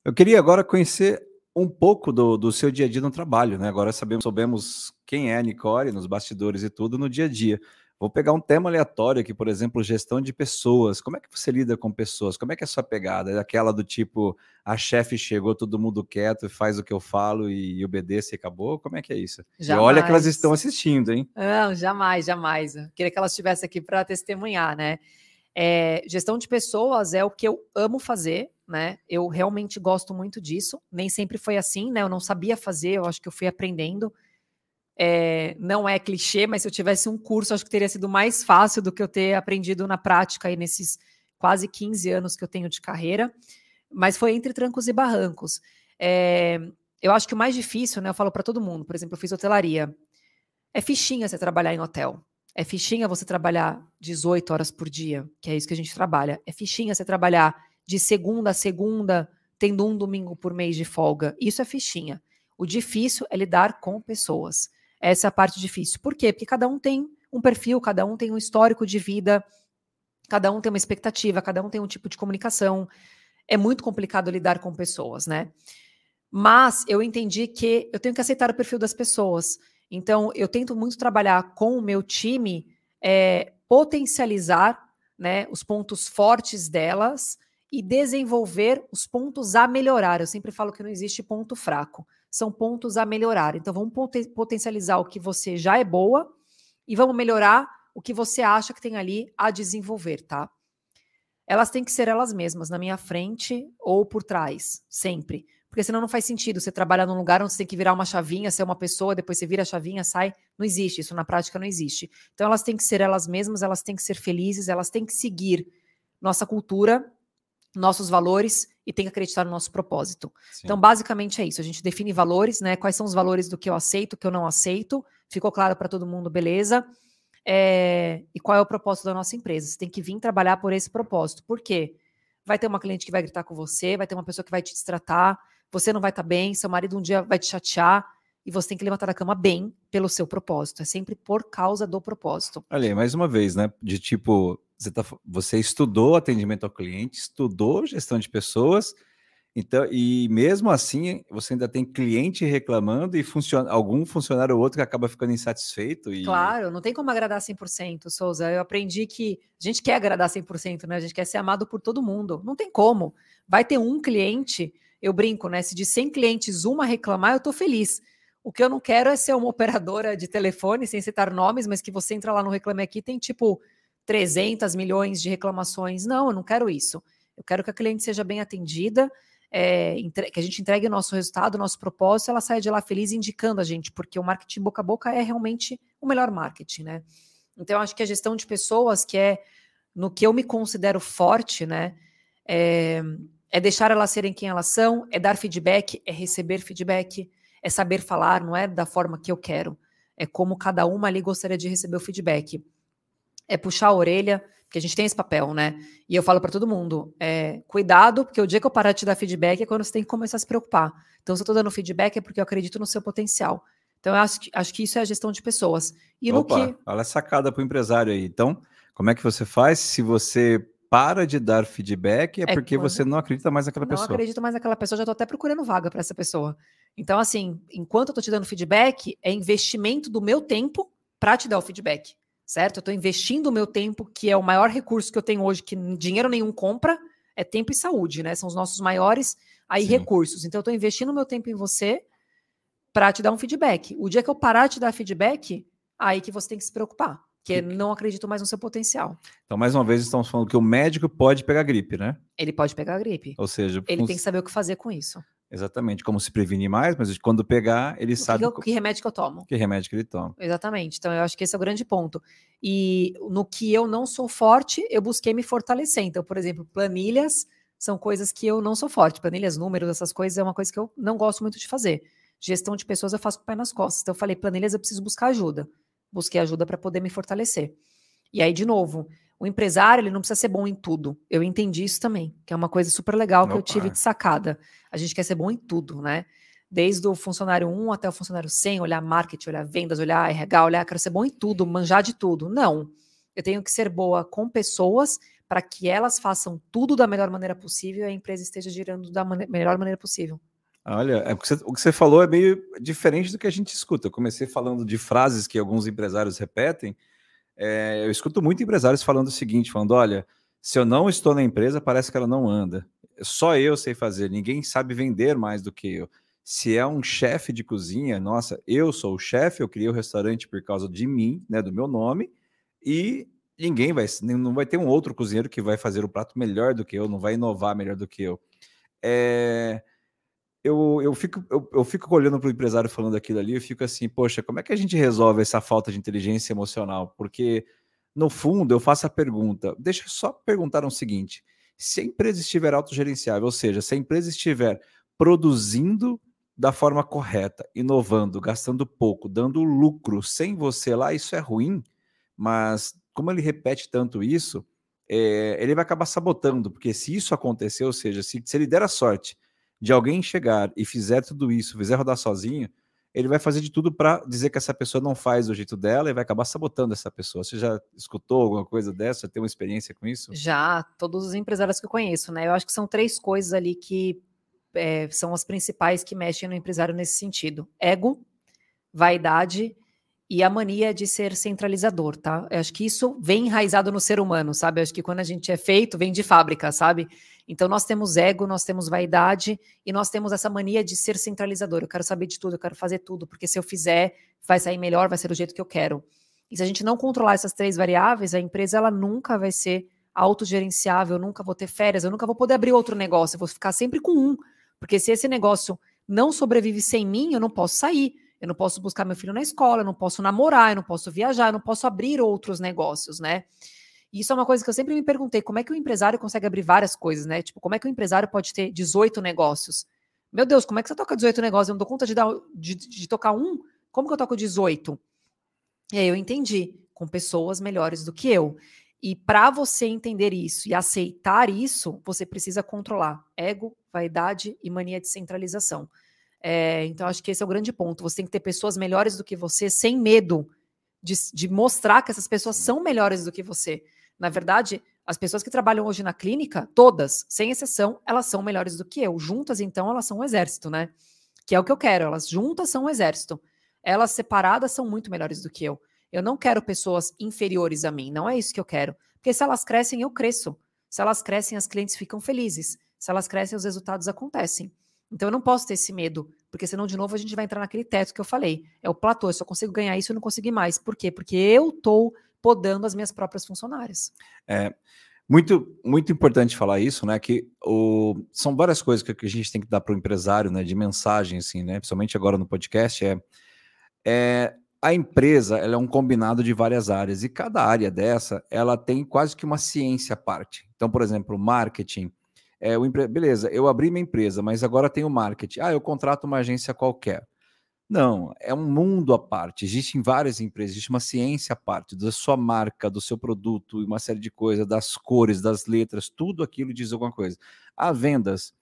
Eu queria agora conhecer um pouco do, do seu dia a dia no trabalho, né? Agora sabemos, soubemos quem é a Nicole nos bastidores e tudo no dia a dia. Vou pegar um tema aleatório aqui, por exemplo, gestão de pessoas. Como é que você lida com pessoas? Como é que é a sua pegada? É aquela do tipo, a chefe chegou, todo mundo quieto, faz o que eu falo e, obedece e acabou? Como é que é isso? Jamais. E olha que elas estão assistindo, hein? Não, jamais, jamais. Eu queria que elas estivessem aqui para testemunhar, né? É, gestão de pessoas é o que eu amo fazer, né? Eu realmente gosto muito disso. Nem sempre foi assim, né? Eu não sabia fazer, eu acho que eu fui aprendendo. É, não é clichê, mas se eu tivesse um curso, acho que teria sido mais fácil do que eu ter aprendido na prática aí nesses quase 15 anos que eu tenho de carreira. Mas foi entre trancos e barrancos. É, eu acho que o mais difícil, né? Eu falo para todo mundo, por exemplo, eu fiz hotelaria. É fichinha você trabalhar em hotel. É fichinha você trabalhar 18 horas por dia, que é isso que a gente trabalha. É fichinha você trabalhar de segunda a segunda, tendo um domingo por mês de folga. Isso é fichinha. O difícil é lidar com pessoas. Essa é a parte difícil. Por quê? Porque cada um tem um perfil, cada um tem um histórico de vida, cada um tem uma expectativa, cada um tem um tipo de comunicação. É muito complicado lidar com pessoas, né? Mas eu entendi que eu tenho que aceitar o perfil das pessoas. Então, eu tento muito trabalhar com o meu time, é, potencializar né, os pontos fortes delas e desenvolver os pontos a melhorar. Eu sempre falo que não existe ponto fraco, são pontos a melhorar. Então, vamos potencializar o que você já é boa e vamos melhorar o que você acha que tem ali a desenvolver, tá? Elas têm que ser elas mesmas, na minha frente ou por trás, sempre porque senão não faz sentido você trabalhar num lugar onde você tem que virar uma chavinha, ser uma pessoa, depois você vira a chavinha, sai. Não existe, isso na prática não existe. Então elas têm que ser elas mesmas, elas têm que ser felizes, elas têm que seguir nossa cultura, nossos valores e tem que acreditar no nosso propósito. Sim. Então, basicamente é isso. A gente define valores, né? Quais são os valores do que eu aceito, o que eu não aceito. Ficou claro para todo mundo, beleza? É... E qual é o propósito da nossa empresa? Você tem que vir trabalhar por esse propósito. Por quê? Vai ter uma cliente que vai gritar com você, vai ter uma pessoa que vai te destratar, você não vai estar tá bem, seu marido um dia vai te chatear e você tem que levantar da cama bem pelo seu propósito. É sempre por causa do propósito. Olha, mais uma vez, né? De tipo, você, tá, você estudou atendimento ao cliente, estudou gestão de pessoas, então, e mesmo assim, você ainda tem cliente reclamando e funciona, algum funcionário ou outro que acaba ficando insatisfeito. E... Claro, não tem como agradar 100%, Souza. Eu aprendi que a gente quer agradar 100%, né? A gente quer ser amado por todo mundo. Não tem como. Vai ter um cliente eu brinco, né? Se de 100 clientes uma reclamar, eu estou feliz. O que eu não quero é ser uma operadora de telefone, sem citar nomes, mas que você entra lá no Reclame Aqui, tem tipo 300 milhões de reclamações. Não, eu não quero isso. Eu quero que a cliente seja bem atendida, é, que a gente entregue o nosso resultado, o nosso propósito, ela saia de lá feliz indicando a gente, porque o marketing boca a boca é realmente o melhor marketing, né? Então, eu acho que a gestão de pessoas, que é no que eu me considero forte, né? É, é deixar elas serem quem elas são, é dar feedback, é receber feedback, é saber falar, não é da forma que eu quero. É como cada uma ali gostaria de receber o feedback. É puxar a orelha, porque a gente tem esse papel, né? E eu falo para todo mundo: é, cuidado, porque o dia que eu parar de te dar feedback é quando você tem que começar a se preocupar. Então, se eu estou dando feedback é porque eu acredito no seu potencial. Então, eu acho que, acho que isso é a gestão de pessoas. E Opa, no que. Olha a sacada para o empresário aí. Então, como é que você faz se você para de dar feedback é, é porque você não acredita mais naquela não pessoa. Não acredito mais naquela pessoa, já estou até procurando vaga para essa pessoa. Então, assim, enquanto eu estou te dando feedback, é investimento do meu tempo para te dar o feedback, certo? Eu estou investindo o meu tempo, que é o maior recurso que eu tenho hoje, que dinheiro nenhum compra, é tempo e saúde, né? São os nossos maiores aí Sim. recursos. Então, eu estou investindo o meu tempo em você para te dar um feedback. O dia que eu parar de te dar feedback, aí que você tem que se preocupar que não acredito mais no seu potencial. Então, mais uma vez, estamos falando que o médico pode pegar gripe, né? Ele pode pegar gripe. Ou seja, ele tem que saber o que fazer com isso. Exatamente, como se prevenir mais, mas quando pegar, ele o sabe. Que, que, remédio que eu tomo. Que remédio que ele toma. Exatamente. Então, eu acho que esse é o grande ponto. E no que eu não sou forte, eu busquei me fortalecer. Então, por exemplo, planilhas são coisas que eu não sou forte. Planilhas, números, essas coisas é uma coisa que eu não gosto muito de fazer. Gestão de pessoas eu faço com o pé nas costas. Então, eu falei, planilhas eu preciso buscar ajuda busquei ajuda para poder me fortalecer. E aí, de novo, o empresário ele não precisa ser bom em tudo. Eu entendi isso também, que é uma coisa super legal que eu tive de sacada. A gente quer ser bom em tudo, né? Desde o funcionário 1 até o funcionário 100, olhar marketing, olhar vendas, olhar RH, olhar, quero ser bom em tudo, manjar de tudo. Não. Eu tenho que ser boa com pessoas para que elas façam tudo da melhor maneira possível e a empresa esteja girando da mane melhor maneira possível. Olha, é o, que você, o que você falou é meio diferente do que a gente escuta. Eu comecei falando de frases que alguns empresários repetem. É, eu escuto muito empresários falando o seguinte: falando, olha, se eu não estou na empresa, parece que ela não anda. Só eu sei fazer, ninguém sabe vender mais do que eu. Se é um chefe de cozinha, nossa, eu sou o chefe, eu criei o restaurante por causa de mim, né, do meu nome, e ninguém vai, não vai ter um outro cozinheiro que vai fazer o prato melhor do que eu, não vai inovar melhor do que eu. É, eu, eu, fico, eu, eu fico olhando para o empresário falando aquilo ali, eu fico assim, poxa, como é que a gente resolve essa falta de inteligência emocional? Porque, no fundo, eu faço a pergunta, deixa eu só perguntar o seguinte, se a empresa estiver autogerenciável, ou seja, se a empresa estiver produzindo da forma correta, inovando, gastando pouco, dando lucro sem você lá, isso é ruim, mas como ele repete tanto isso, é, ele vai acabar sabotando, porque se isso acontecer, ou seja, se, se ele der a sorte de alguém chegar e fizer tudo isso, fizer rodar sozinho, ele vai fazer de tudo para dizer que essa pessoa não faz do jeito dela e vai acabar sabotando essa pessoa. Você já escutou alguma coisa dessa? Tem uma experiência com isso? Já, todos os empresários que eu conheço, né? Eu acho que são três coisas ali que é, são as principais que mexem no empresário nesse sentido: ego, vaidade e a mania de ser centralizador, tá? Eu acho que isso vem enraizado no ser humano, sabe? Eu acho que quando a gente é feito, vem de fábrica, sabe? Então nós temos ego, nós temos vaidade e nós temos essa mania de ser centralizador. Eu quero saber de tudo, eu quero fazer tudo, porque se eu fizer, vai sair melhor, vai ser do jeito que eu quero. E se a gente não controlar essas três variáveis, a empresa ela nunca vai ser autogerenciável, eu nunca vou ter férias, eu nunca vou poder abrir outro negócio, eu vou ficar sempre com um. Porque se esse negócio não sobrevive sem mim, eu não posso sair. Eu não posso buscar meu filho na escola, eu não posso namorar, eu não posso viajar, eu não posso abrir outros negócios, né? E isso é uma coisa que eu sempre me perguntei: como é que o empresário consegue abrir várias coisas, né? Tipo, como é que o empresário pode ter 18 negócios? Meu Deus, como é que você toca 18 negócios? Eu não dou conta de, dar, de, de tocar um? Como que eu toco 18? E aí eu entendi, com pessoas melhores do que eu. E para você entender isso e aceitar isso, você precisa controlar ego, vaidade e mania de centralização. É, então, acho que esse é o grande ponto. Você tem que ter pessoas melhores do que você, sem medo de, de mostrar que essas pessoas são melhores do que você. Na verdade, as pessoas que trabalham hoje na clínica, todas, sem exceção, elas são melhores do que eu. Juntas, então, elas são um exército, né? Que é o que eu quero. Elas juntas são um exército. Elas separadas são muito melhores do que eu. Eu não quero pessoas inferiores a mim. Não é isso que eu quero. Porque se elas crescem, eu cresço. Se elas crescem, as clientes ficam felizes. Se elas crescem, os resultados acontecem. Então eu não posso ter esse medo, porque senão de novo a gente vai entrar naquele teto que eu falei. É o platô, eu só consigo ganhar isso e não consegui mais. Por quê? Porque eu estou podando as minhas próprias funcionárias. É muito, muito importante falar isso, né? Que o, são várias coisas que a gente tem que dar para o empresário, né? De mensagem, assim, né? Principalmente agora no podcast, é, é a empresa ela é um combinado de várias áreas e cada área dessa ela tem quase que uma ciência à parte. Então, por exemplo, marketing é, o empre... Beleza, eu abri minha empresa, mas agora tenho marketing. Ah, eu contrato uma agência qualquer. Não, é um mundo à parte. Existem várias empresas, existe uma ciência à parte da sua marca, do seu produto e uma série de coisas, das cores, das letras, tudo aquilo diz alguma coisa. Há vendas.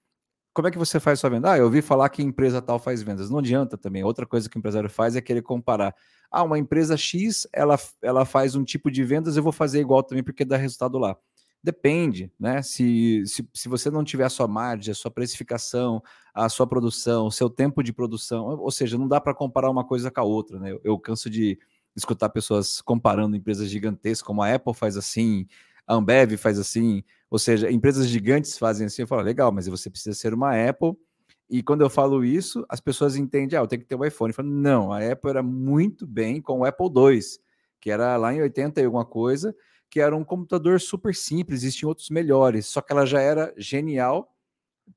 Como é que você faz sua venda? Ah, eu ouvi falar que empresa tal faz vendas. Não adianta também. Outra coisa que o empresário faz é querer comparar. Ah, uma empresa X, ela, ela faz um tipo de vendas, eu vou fazer igual também porque dá resultado lá. Depende, né? Se, se, se você não tiver a sua margem, a sua precificação, a sua produção, o seu tempo de produção, ou seja, não dá para comparar uma coisa com a outra, né? Eu, eu canso de escutar pessoas comparando empresas gigantescas, como a Apple faz assim, a Ambev faz assim, ou seja, empresas gigantes fazem assim. Eu falo, legal, mas você precisa ser uma Apple. E quando eu falo isso, as pessoas entendem, ah, eu tenho que ter um iPhone. Eu falo, não, a Apple era muito bem com o Apple II, que era lá em 80 e alguma coisa, que era um computador super simples, existiam outros melhores, só que ela já era genial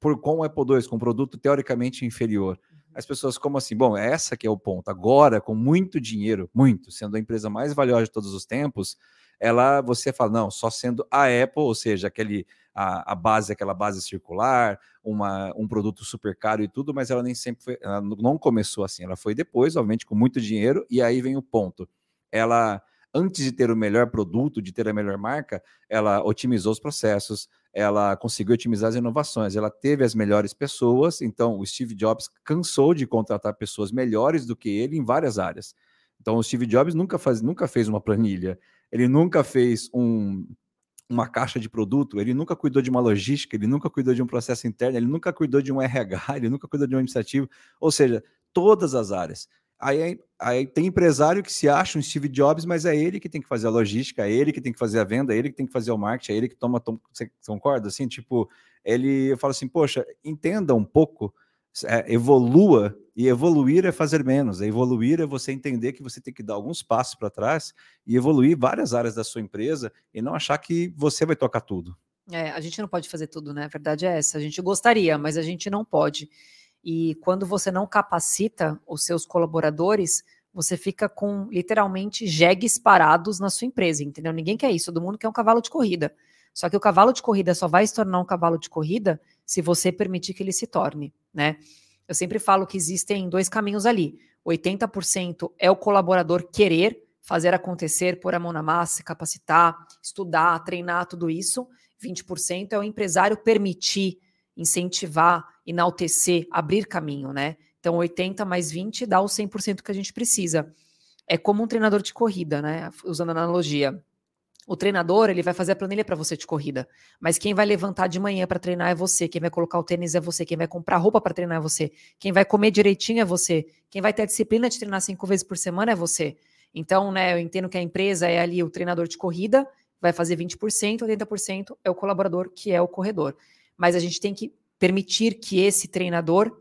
por com o Apple II, com um produto teoricamente inferior. Uhum. As pessoas, como assim? Bom, essa que é o ponto. Agora, com muito dinheiro, muito, sendo a empresa mais valiosa de todos os tempos, ela, você fala, não, só sendo a Apple, ou seja, aquele, a, a base, aquela base circular, uma, um produto super caro e tudo, mas ela nem sempre foi, ela não começou assim, ela foi depois, obviamente, com muito dinheiro, e aí vem o ponto. Ela antes de ter o melhor produto, de ter a melhor marca, ela otimizou os processos, ela conseguiu otimizar as inovações, ela teve as melhores pessoas. Então, o Steve Jobs cansou de contratar pessoas melhores do que ele em várias áreas. Então, o Steve Jobs nunca, faz, nunca fez uma planilha, ele nunca fez um, uma caixa de produto, ele nunca cuidou de uma logística, ele nunca cuidou de um processo interno, ele nunca cuidou de um RH, ele nunca cuidou de um administrativo, ou seja, todas as áreas. Aí, aí tem empresário que se acha um Steve Jobs, mas é ele que tem que fazer a logística, é ele que tem que fazer a venda, é ele que tem que fazer o marketing, é ele que toma. toma você concorda? Assim, tipo, ele fala assim: poxa, entenda um pouco, é, evolua, e evoluir é fazer menos. É evoluir é você entender que você tem que dar alguns passos para trás e evoluir várias áreas da sua empresa e não achar que você vai tocar tudo. É, a gente não pode fazer tudo, né? A verdade é essa. A gente gostaria, mas a gente não pode. E quando você não capacita os seus colaboradores, você fica com literalmente jegues parados na sua empresa, entendeu? Ninguém quer isso, todo mundo quer um cavalo de corrida. Só que o cavalo de corrida só vai se tornar um cavalo de corrida se você permitir que ele se torne, né? Eu sempre falo que existem dois caminhos ali. 80% é o colaborador querer fazer acontecer, pôr a mão na massa, capacitar, estudar, treinar, tudo isso. 20% é o empresário permitir incentivar, enaltecer, abrir caminho, né? Então, 80 mais 20 dá o 100% que a gente precisa. É como um treinador de corrida, né? Usando analogia. O treinador, ele vai fazer a planilha para você de corrida, mas quem vai levantar de manhã para treinar é você, quem vai colocar o tênis é você, quem vai comprar roupa para treinar é você, quem vai comer direitinho é você, quem vai ter a disciplina de treinar cinco vezes por semana é você. Então, né, eu entendo que a empresa é ali o treinador de corrida, vai fazer 20%, 80% é o colaborador, que é o corredor. Mas a gente tem que permitir que esse treinador,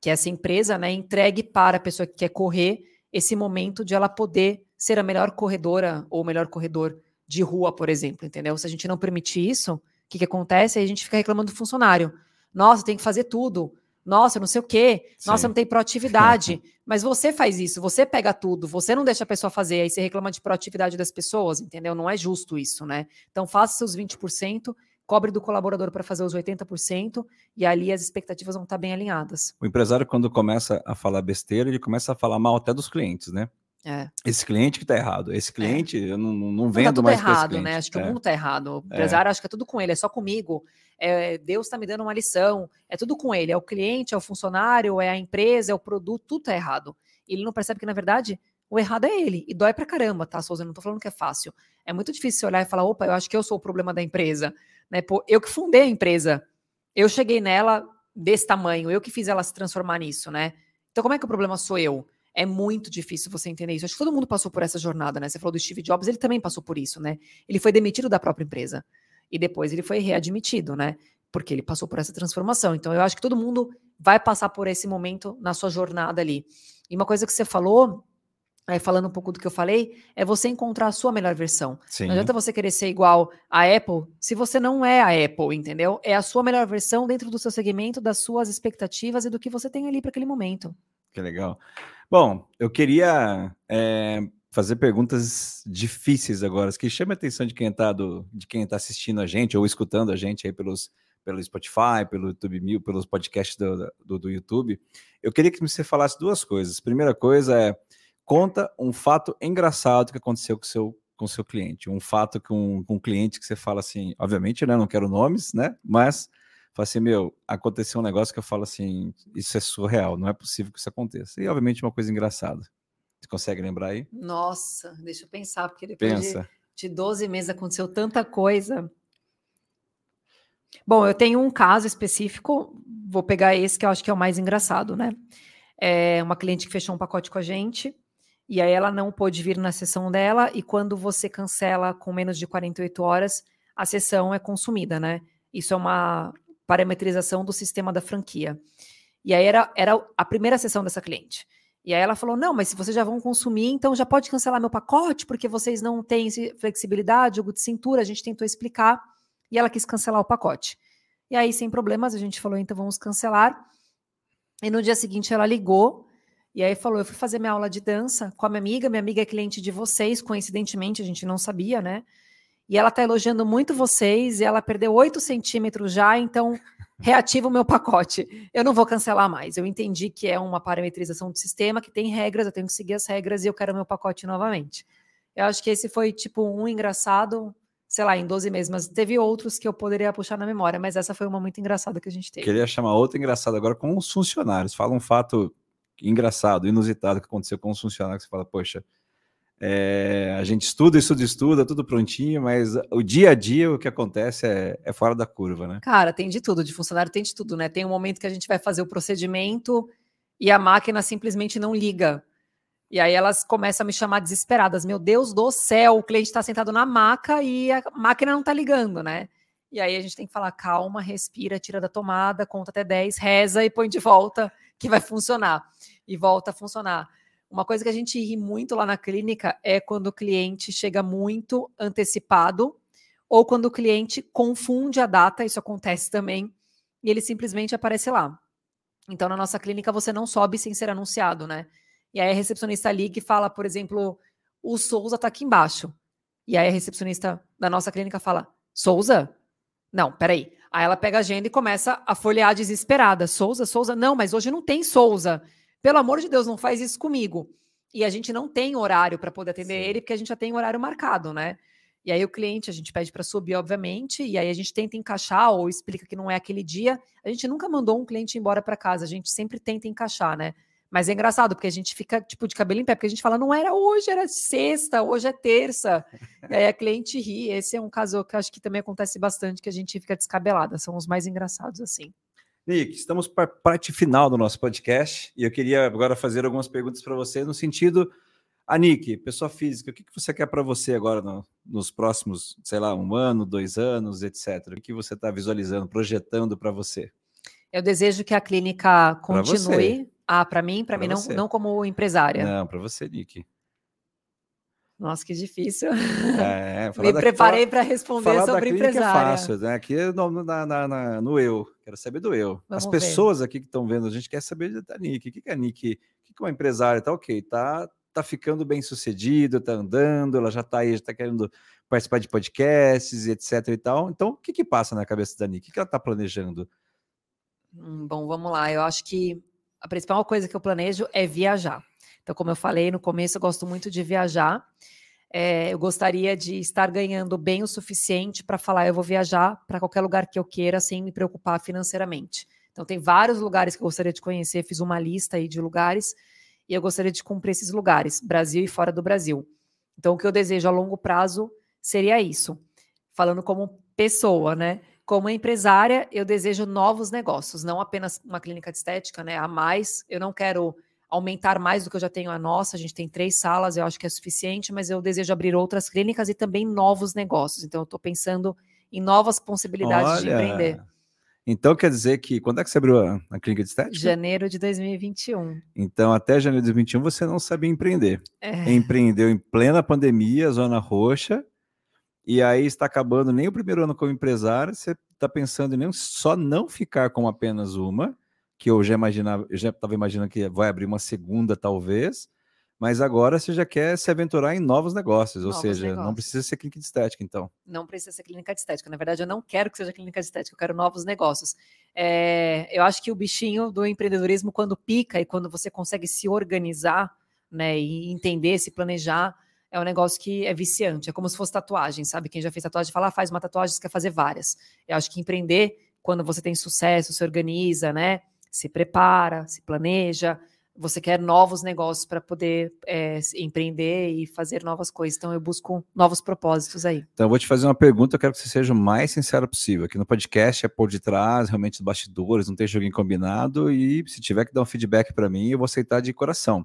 que essa empresa, né, entregue para a pessoa que quer correr esse momento de ela poder ser a melhor corredora ou o melhor corredor de rua, por exemplo, entendeu? Se a gente não permitir isso, o que, que acontece? Aí a gente fica reclamando do funcionário. Nossa, tem que fazer tudo. Nossa, não sei o quê. Nossa, Sim. não tem proatividade. Mas você faz isso, você pega tudo, você não deixa a pessoa fazer, aí você reclama de proatividade das pessoas, entendeu? Não é justo isso, né? Então faça seus 20%, cobre do colaborador para fazer os 80%, e ali as expectativas vão estar bem alinhadas. O empresário, quando começa a falar besteira, ele começa a falar mal até dos clientes, né? É. Esse cliente que está errado. Esse é. cliente, é. eu não, não vendo tá tudo mais errado, né? Acho que é. o mundo está errado. O é. empresário acho que é tudo com ele, é só comigo. É, Deus está me dando uma lição. É tudo com ele. É o cliente, é o funcionário, é a empresa, é o produto, tudo está errado. Ele não percebe que, na verdade, o errado é ele. E dói pra caramba, tá, Souza? Eu não tô falando que é fácil. É muito difícil olhar e falar, opa, eu acho que eu sou o problema da empresa. Né? Eu que fundei a empresa. Eu cheguei nela desse tamanho, eu que fiz ela se transformar nisso, né? Então, como é que o problema sou eu? É muito difícil você entender isso. Acho que todo mundo passou por essa jornada, né? Você falou do Steve Jobs, ele também passou por isso, né? Ele foi demitido da própria empresa. E depois ele foi readmitido, né? Porque ele passou por essa transformação. Então, eu acho que todo mundo vai passar por esse momento na sua jornada ali. E uma coisa que você falou, aí falando um pouco do que eu falei, é você encontrar a sua melhor versão. Sim. Não adianta você querer ser igual a Apple se você não é a Apple, entendeu? É a sua melhor versão dentro do seu segmento, das suas expectativas e do que você tem ali para aquele momento. Que legal. Bom, eu queria é, fazer perguntas difíceis agora, que chame a atenção de quem está de quem tá assistindo a gente ou escutando a gente aí pelos, pelo Spotify, pelo YouTube Mil, pelos podcasts do, do, do YouTube. Eu queria que você falasse duas coisas. Primeira coisa é conta um fato engraçado que aconteceu com seu com seu cliente, um fato com, com um cliente que você fala assim, obviamente, né? Não quero nomes, né? Mas Fala assim, meu, aconteceu um negócio que eu falo assim, isso é surreal, não é possível que isso aconteça. E, obviamente, uma coisa engraçada. Você consegue lembrar aí? Nossa, deixa eu pensar, porque depois Pensa. de, de 12 meses aconteceu tanta coisa. Bom, eu tenho um caso específico, vou pegar esse que eu acho que é o mais engraçado, né? É uma cliente que fechou um pacote com a gente, e aí ela não pôde vir na sessão dela, e quando você cancela com menos de 48 horas, a sessão é consumida, né? Isso é uma, parametrização do sistema da franquia. E aí era, era a primeira sessão dessa cliente. E aí ela falou: não, mas se vocês já vão consumir, então já pode cancelar meu pacote, porque vocês não têm flexibilidade, jogo de cintura, a gente tentou explicar, e ela quis cancelar o pacote. E aí, sem problemas, a gente falou: então vamos cancelar. E no dia seguinte ela ligou e aí falou: eu fui fazer minha aula de dança com a minha amiga, minha amiga é cliente de vocês, coincidentemente, a gente não sabia, né? e ela está elogiando muito vocês e ela perdeu 8 centímetros já, então reativa o meu pacote. Eu não vou cancelar mais. Eu entendi que é uma parametrização do sistema, que tem regras, eu tenho que seguir as regras e eu quero meu pacote novamente. Eu acho que esse foi tipo um engraçado, sei lá, em 12 meses, mas teve outros que eu poderia puxar na memória, mas essa foi uma muito engraçada que a gente teve. Queria chamar outra engraçada agora com os funcionários. Fala um fato engraçado, inusitado que aconteceu com os funcionários que você fala, poxa, é, a gente estuda, estuda, estuda, tudo prontinho, mas o dia a dia o que acontece é, é, fora da curva, né? Cara, tem de tudo, de funcionário tem de tudo, né? Tem um momento que a gente vai fazer o procedimento e a máquina simplesmente não liga. E aí elas começam a me chamar desesperadas. Meu Deus do céu, o cliente está sentado na maca e a máquina não está ligando, né? E aí a gente tem que falar, calma, respira, tira da tomada, conta até 10, reza e põe de volta que vai funcionar. E volta a funcionar. Uma coisa que a gente ri muito lá na clínica é quando o cliente chega muito antecipado ou quando o cliente confunde a data, isso acontece também, e ele simplesmente aparece lá. Então, na nossa clínica, você não sobe sem ser anunciado, né? E aí a recepcionista liga e fala, por exemplo, o Souza tá aqui embaixo. E aí a recepcionista da nossa clínica fala, Souza? Não, peraí. Aí ela pega a agenda e começa a folhear desesperada. Souza, Souza? Não, mas hoje não tem Souza. Pelo amor de Deus, não faz isso comigo. E a gente não tem horário para poder atender Sim. ele, porque a gente já tem horário marcado, né? E aí o cliente, a gente pede para subir, obviamente, e aí a gente tenta encaixar ou explica que não é aquele dia. A gente nunca mandou um cliente embora para casa, a gente sempre tenta encaixar, né? Mas é engraçado, porque a gente fica, tipo, de cabelo em pé, porque a gente fala, não era hoje, era sexta, hoje é terça. e aí a cliente ri. Esse é um caso que acho que também acontece bastante, que a gente fica descabelada. São os mais engraçados, assim. Nick, estamos para a parte final do nosso podcast e eu queria agora fazer algumas perguntas para você no sentido, a Nick, pessoa física, o que, que você quer para você agora no, nos próximos, sei lá, um ano, dois anos, etc. O que você está visualizando, projetando para você? Eu desejo que a clínica continue. Ah, para mim, para mim não, não como empresária. Não, para você, Nick. Nossa, que difícil. É, Me preparei para responder sobre é empresária. É fácil, né? Aqui é no, na, na, no eu. Quero saber do eu. Vamos As pessoas ver. aqui que estão vendo, a gente quer saber da Nick. O que, que é a Nick? O que, que é uma empresária? Tá ok, tá, tá ficando bem sucedido, tá andando, ela já tá aí, já tá querendo participar de podcasts, etc e tal. Então, o que que passa na cabeça da Nick? O que, que ela tá planejando? Hum, bom, vamos lá. Eu acho que a principal coisa que eu planejo é viajar. Então, como eu falei no começo, eu gosto muito de viajar. É, eu gostaria de estar ganhando bem o suficiente para falar, eu vou viajar para qualquer lugar que eu queira sem me preocupar financeiramente. Então, tem vários lugares que eu gostaria de conhecer, fiz uma lista aí de lugares e eu gostaria de cumprir esses lugares, Brasil e fora do Brasil. Então, o que eu desejo a longo prazo seria isso. Falando como pessoa, né? Como empresária, eu desejo novos negócios, não apenas uma clínica de estética, né? A mais, eu não quero aumentar mais do que eu já tenho a nossa. A gente tem três salas, eu acho que é suficiente, mas eu desejo abrir outras clínicas e também novos negócios. Então, eu estou pensando em novas possibilidades Olha, de empreender. Então, quer dizer que quando é que você abriu a, a clínica de estética? Janeiro de 2021. Então, até janeiro de 2021 você não sabia empreender. É. Empreendeu em plena pandemia, zona roxa, e aí está acabando nem o primeiro ano como empresário, você está pensando em nem só não ficar com apenas uma, que eu já imaginava, eu já estava imaginando que vai abrir uma segunda, talvez, mas agora você já quer se aventurar em novos negócios, novos ou seja, negócios. não precisa ser clínica de estética, então. Não precisa ser clínica de estética. Na verdade, eu não quero que seja clínica de estética, eu quero novos negócios. É, eu acho que o bichinho do empreendedorismo, quando pica e quando você consegue se organizar, né, e entender, se planejar, é um negócio que é viciante. É como se fosse tatuagem, sabe? Quem já fez tatuagem fala, ah, faz uma tatuagem, você quer fazer várias. Eu acho que empreender, quando você tem sucesso, se organiza, né? Se prepara, se planeja, você quer novos negócios para poder é, empreender e fazer novas coisas. Então, eu busco novos propósitos aí. Então, eu vou te fazer uma pergunta, eu quero que você seja o mais sincero possível. Aqui no podcast é por detrás, realmente, os bastidores, não tem joguinho combinado. E se tiver que dar um feedback para mim, eu vou aceitar de coração.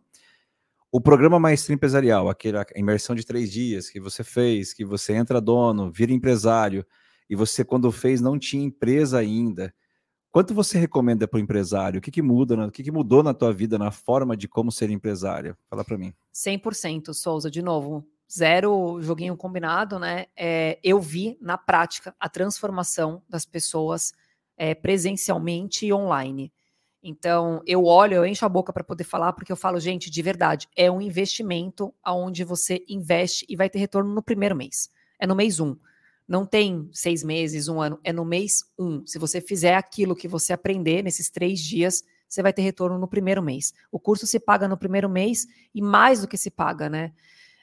O programa Maestria Empresarial, aquela imersão de três dias que você fez, que você entra dono, vira empresário, e você, quando fez, não tinha empresa ainda Quanto você recomenda para o empresário? O que, que muda? O que, que mudou na tua vida, na forma de como ser empresário? Fala para mim. 100%, Souza, de novo. Zero joguinho combinado, né? É, eu vi na prática a transformação das pessoas é, presencialmente e online. Então, eu olho, eu encho a boca para poder falar, porque eu falo, gente, de verdade, é um investimento aonde você investe e vai ter retorno no primeiro mês. É no mês um. Não tem seis meses, um ano, é no mês um. Se você fizer aquilo que você aprender nesses três dias, você vai ter retorno no primeiro mês. O curso se paga no primeiro mês e mais do que se paga, né?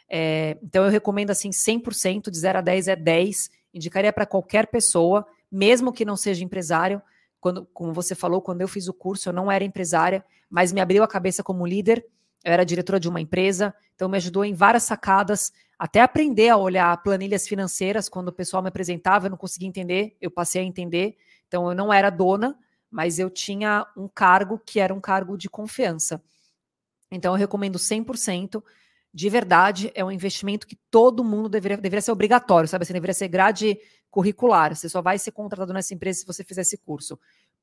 É, então eu recomendo assim 100%, de 0 a 10 é 10. Indicaria para qualquer pessoa, mesmo que não seja empresário. Quando, como você falou, quando eu fiz o curso, eu não era empresária, mas me abriu a cabeça como líder. Eu era diretora de uma empresa, então me ajudou em várias sacadas até aprender a olhar planilhas financeiras, quando o pessoal me apresentava, eu não conseguia entender, eu passei a entender. Então, eu não era dona, mas eu tinha um cargo que era um cargo de confiança. Então, eu recomendo 100%. De verdade, é um investimento que todo mundo deveria, deveria ser obrigatório, sabe? Assim, deveria ser grade curricular. Você só vai ser contratado nessa empresa se você fizer esse curso,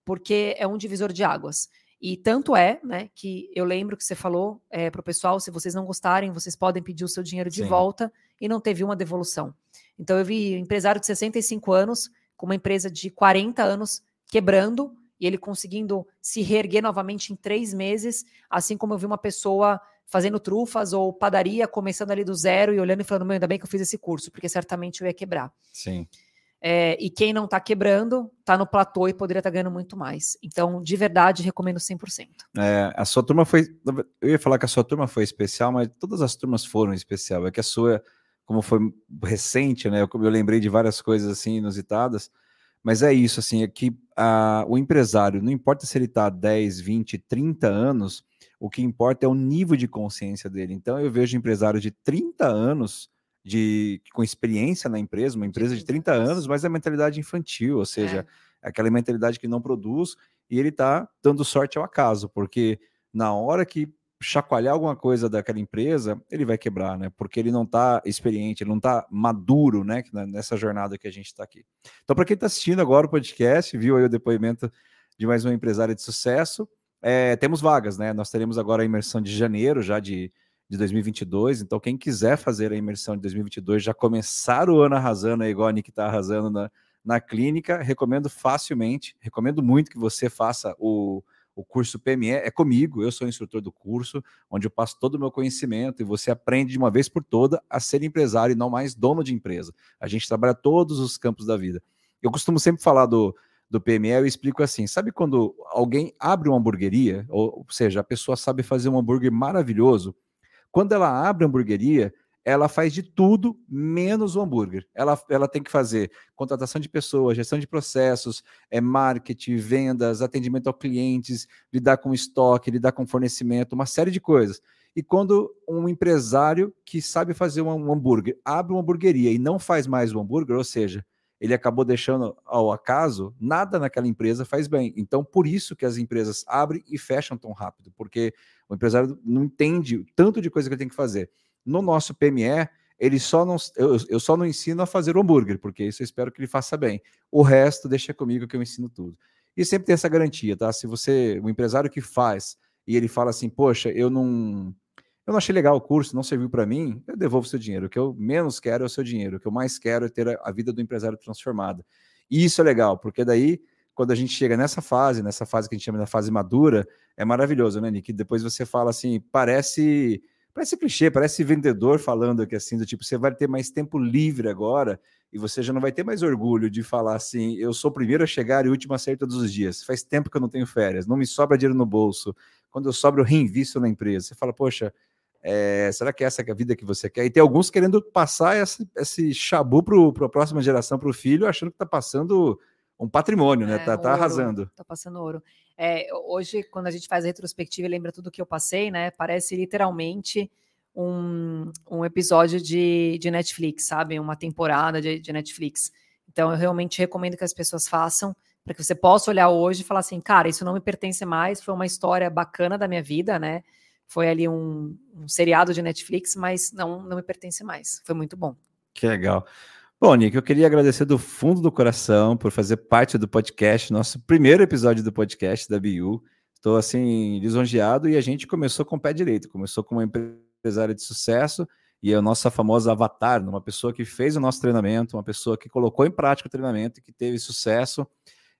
porque é um divisor de águas. E tanto é, né, que eu lembro que você falou é, para o pessoal, se vocês não gostarem, vocês podem pedir o seu dinheiro de Sim. volta e não teve uma devolução. Então eu vi um empresário de 65 anos com uma empresa de 40 anos quebrando e ele conseguindo se reerguer novamente em três meses, assim como eu vi uma pessoa fazendo trufas ou padaria, começando ali do zero e olhando e falando, meu, ainda bem que eu fiz esse curso, porque certamente eu ia quebrar. Sim. É, e quem não está quebrando, está no platô e poderia estar tá ganhando muito mais. Então, de verdade, recomendo 100%. É, a sua turma foi. Eu ia falar que a sua turma foi especial, mas todas as turmas foram especial. É que a sua, como foi recente, né? Eu, eu lembrei de várias coisas assim inusitadas. Mas é isso, assim, é que a, o empresário, não importa se ele está 10, 20, 30 anos, o que importa é o nível de consciência dele. Então, eu vejo empresários de 30 anos de com experiência na empresa, uma empresa de 30 anos, mas é mentalidade infantil, ou seja, é. aquela mentalidade que não produz e ele está dando sorte ao acaso, porque na hora que chacoalhar alguma coisa daquela empresa, ele vai quebrar, né? Porque ele não está experiente, ele não está maduro, né? Nessa jornada que a gente está aqui. Então, para quem está assistindo agora o podcast, viu aí o depoimento de mais uma empresária de sucesso, é, temos vagas, né? Nós teremos agora a imersão de janeiro já de, de 2022. Então, quem quiser fazer a imersão de 2022, já começar o ano arrasando, igual a Nick está arrasando na, na clínica, recomendo facilmente, recomendo muito que você faça o o curso PME é comigo, eu sou instrutor do curso, onde eu passo todo o meu conhecimento e você aprende de uma vez por toda a ser empresário e não mais dono de empresa. A gente trabalha todos os campos da vida. Eu costumo sempre falar do, do PME, eu explico assim: sabe quando alguém abre uma hamburgueria, ou, ou seja, a pessoa sabe fazer um hambúrguer maravilhoso? Quando ela abre a hamburgueria, ela faz de tudo menos o hambúrguer. Ela, ela tem que fazer contratação de pessoas, gestão de processos, é marketing, vendas, atendimento ao clientes, lidar com estoque, lidar com fornecimento, uma série de coisas. E quando um empresário que sabe fazer um hambúrguer abre uma hamburgueria e não faz mais o hambúrguer, ou seja, ele acabou deixando ao acaso, nada naquela empresa faz bem. Então, por isso que as empresas abrem e fecham tão rápido, porque o empresário não entende o tanto de coisa que ele tem que fazer. No nosso PME, ele só não, eu, eu só não ensino a fazer o hambúrguer, porque isso eu espero que ele faça bem. O resto deixa comigo que eu ensino tudo. E sempre tem essa garantia, tá? Se você, o empresário que faz e ele fala assim, poxa, eu não, eu não achei legal o curso, não serviu para mim, eu devolvo seu dinheiro. O que eu menos quero é o seu dinheiro. O que eu mais quero é ter a, a vida do empresário transformada. E isso é legal, porque daí quando a gente chega nessa fase, nessa fase que a gente chama da fase madura, é maravilhoso, né, Nick? Depois você fala assim, parece Parece clichê, parece vendedor falando aqui assim, do tipo, você vai ter mais tempo livre agora e você já não vai ter mais orgulho de falar assim, eu sou o primeiro a chegar e o último a sair todos os dias. Faz tempo que eu não tenho férias, não me sobra dinheiro no bolso. Quando eu sobro, eu reinvisto na empresa. Você fala, poxa, é, será que essa é a vida que você quer? E tem alguns querendo passar esse, esse chabu para a próxima geração, para o filho, achando que está passando um patrimônio, né? É, tá, tá arrasando. Tá passando ouro. É, hoje, quando a gente faz a retrospectiva e lembra tudo que eu passei, né? Parece literalmente um, um episódio de, de Netflix, sabe? Uma temporada de, de Netflix. Então, eu realmente recomendo que as pessoas façam, para que você possa olhar hoje e falar assim, cara, isso não me pertence mais, foi uma história bacana da minha vida, né? Foi ali um, um seriado de Netflix, mas não, não me pertence mais. Foi muito bom. Que legal. Bom, Nick, eu queria agradecer do fundo do coração por fazer parte do podcast, nosso primeiro episódio do podcast da BU. Estou assim lisonjeado e a gente começou com o pé direito, começou com uma empresária de sucesso e a nossa famosa avatar, uma pessoa que fez o nosso treinamento, uma pessoa que colocou em prática o treinamento e que teve sucesso.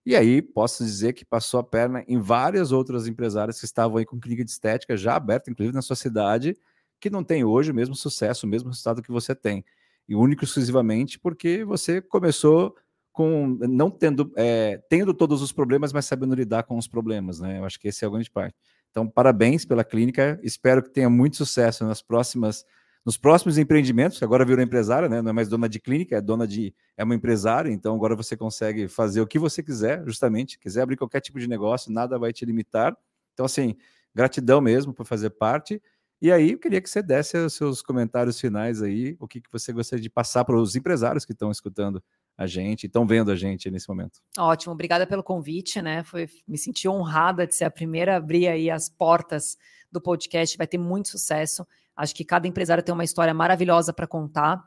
E aí posso dizer que passou a perna em várias outras empresárias que estavam aí com clínica de estética já aberta, inclusive na sua cidade, que não tem hoje o mesmo sucesso, o mesmo resultado que você tem e único exclusivamente porque você começou com não tendo é, tendo todos os problemas, mas sabendo lidar com os problemas, né? Eu acho que esse é a grande parte. Então, parabéns pela clínica. Espero que tenha muito sucesso nas próximas nos próximos empreendimentos. Agora virou empresária, né? Não é mais dona de clínica, é dona de é uma empresária. Então, agora você consegue fazer o que você quiser, justamente. Quiser abrir qualquer tipo de negócio, nada vai te limitar. Então, assim, gratidão mesmo por fazer parte. E aí, eu queria que você desse os seus comentários finais aí, o que, que você gostaria de passar para os empresários que estão escutando a gente, estão vendo a gente nesse momento. Ótimo, obrigada pelo convite, né? Foi, me senti honrada de ser a primeira a abrir aí as portas do podcast, vai ter muito sucesso. Acho que cada empresário tem uma história maravilhosa para contar.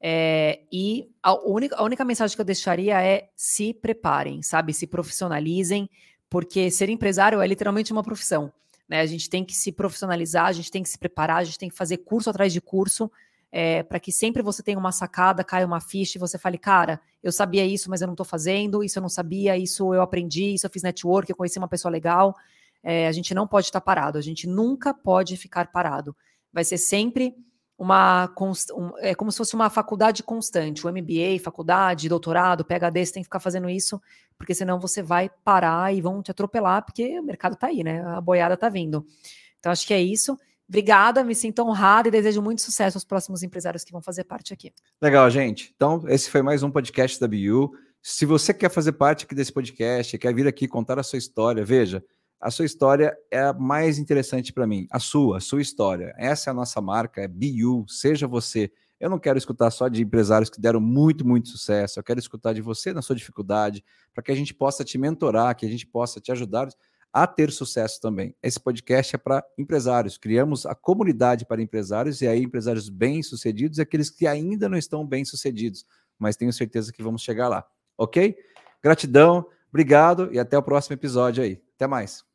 É, e a única, a única mensagem que eu deixaria é se preparem, sabe? Se profissionalizem, porque ser empresário é literalmente uma profissão. Né? A gente tem que se profissionalizar, a gente tem que se preparar, a gente tem que fazer curso atrás de curso, é, para que sempre você tenha uma sacada, caia uma ficha e você fale, cara, eu sabia isso, mas eu não estou fazendo, isso eu não sabia, isso eu aprendi, isso eu fiz network, eu conheci uma pessoa legal. É, a gente não pode estar parado, a gente nunca pode ficar parado. Vai ser sempre uma um, é como se fosse uma faculdade constante, o MBA, faculdade, doutorado, PhD, você tem que ficar fazendo isso, porque senão você vai parar e vão te atropelar, porque o mercado está aí, né? A boiada está vindo. Então acho que é isso. Obrigada, me sinto honrada e desejo muito sucesso aos próximos empresários que vão fazer parte aqui. Legal, gente. Então, esse foi mais um podcast da BU. Se você quer fazer parte aqui desse podcast, quer vir aqui contar a sua história, veja, a sua história é a mais interessante para mim. A sua, a sua história. Essa é a nossa marca, é BU, seja você. Eu não quero escutar só de empresários que deram muito, muito sucesso. Eu quero escutar de você na sua dificuldade, para que a gente possa te mentorar, que a gente possa te ajudar a ter sucesso também. Esse podcast é para empresários. Criamos a comunidade para empresários e aí empresários bem-sucedidos e aqueles que ainda não estão bem-sucedidos, mas tenho certeza que vamos chegar lá. OK? Gratidão, obrigado e até o próximo episódio aí. Até mais.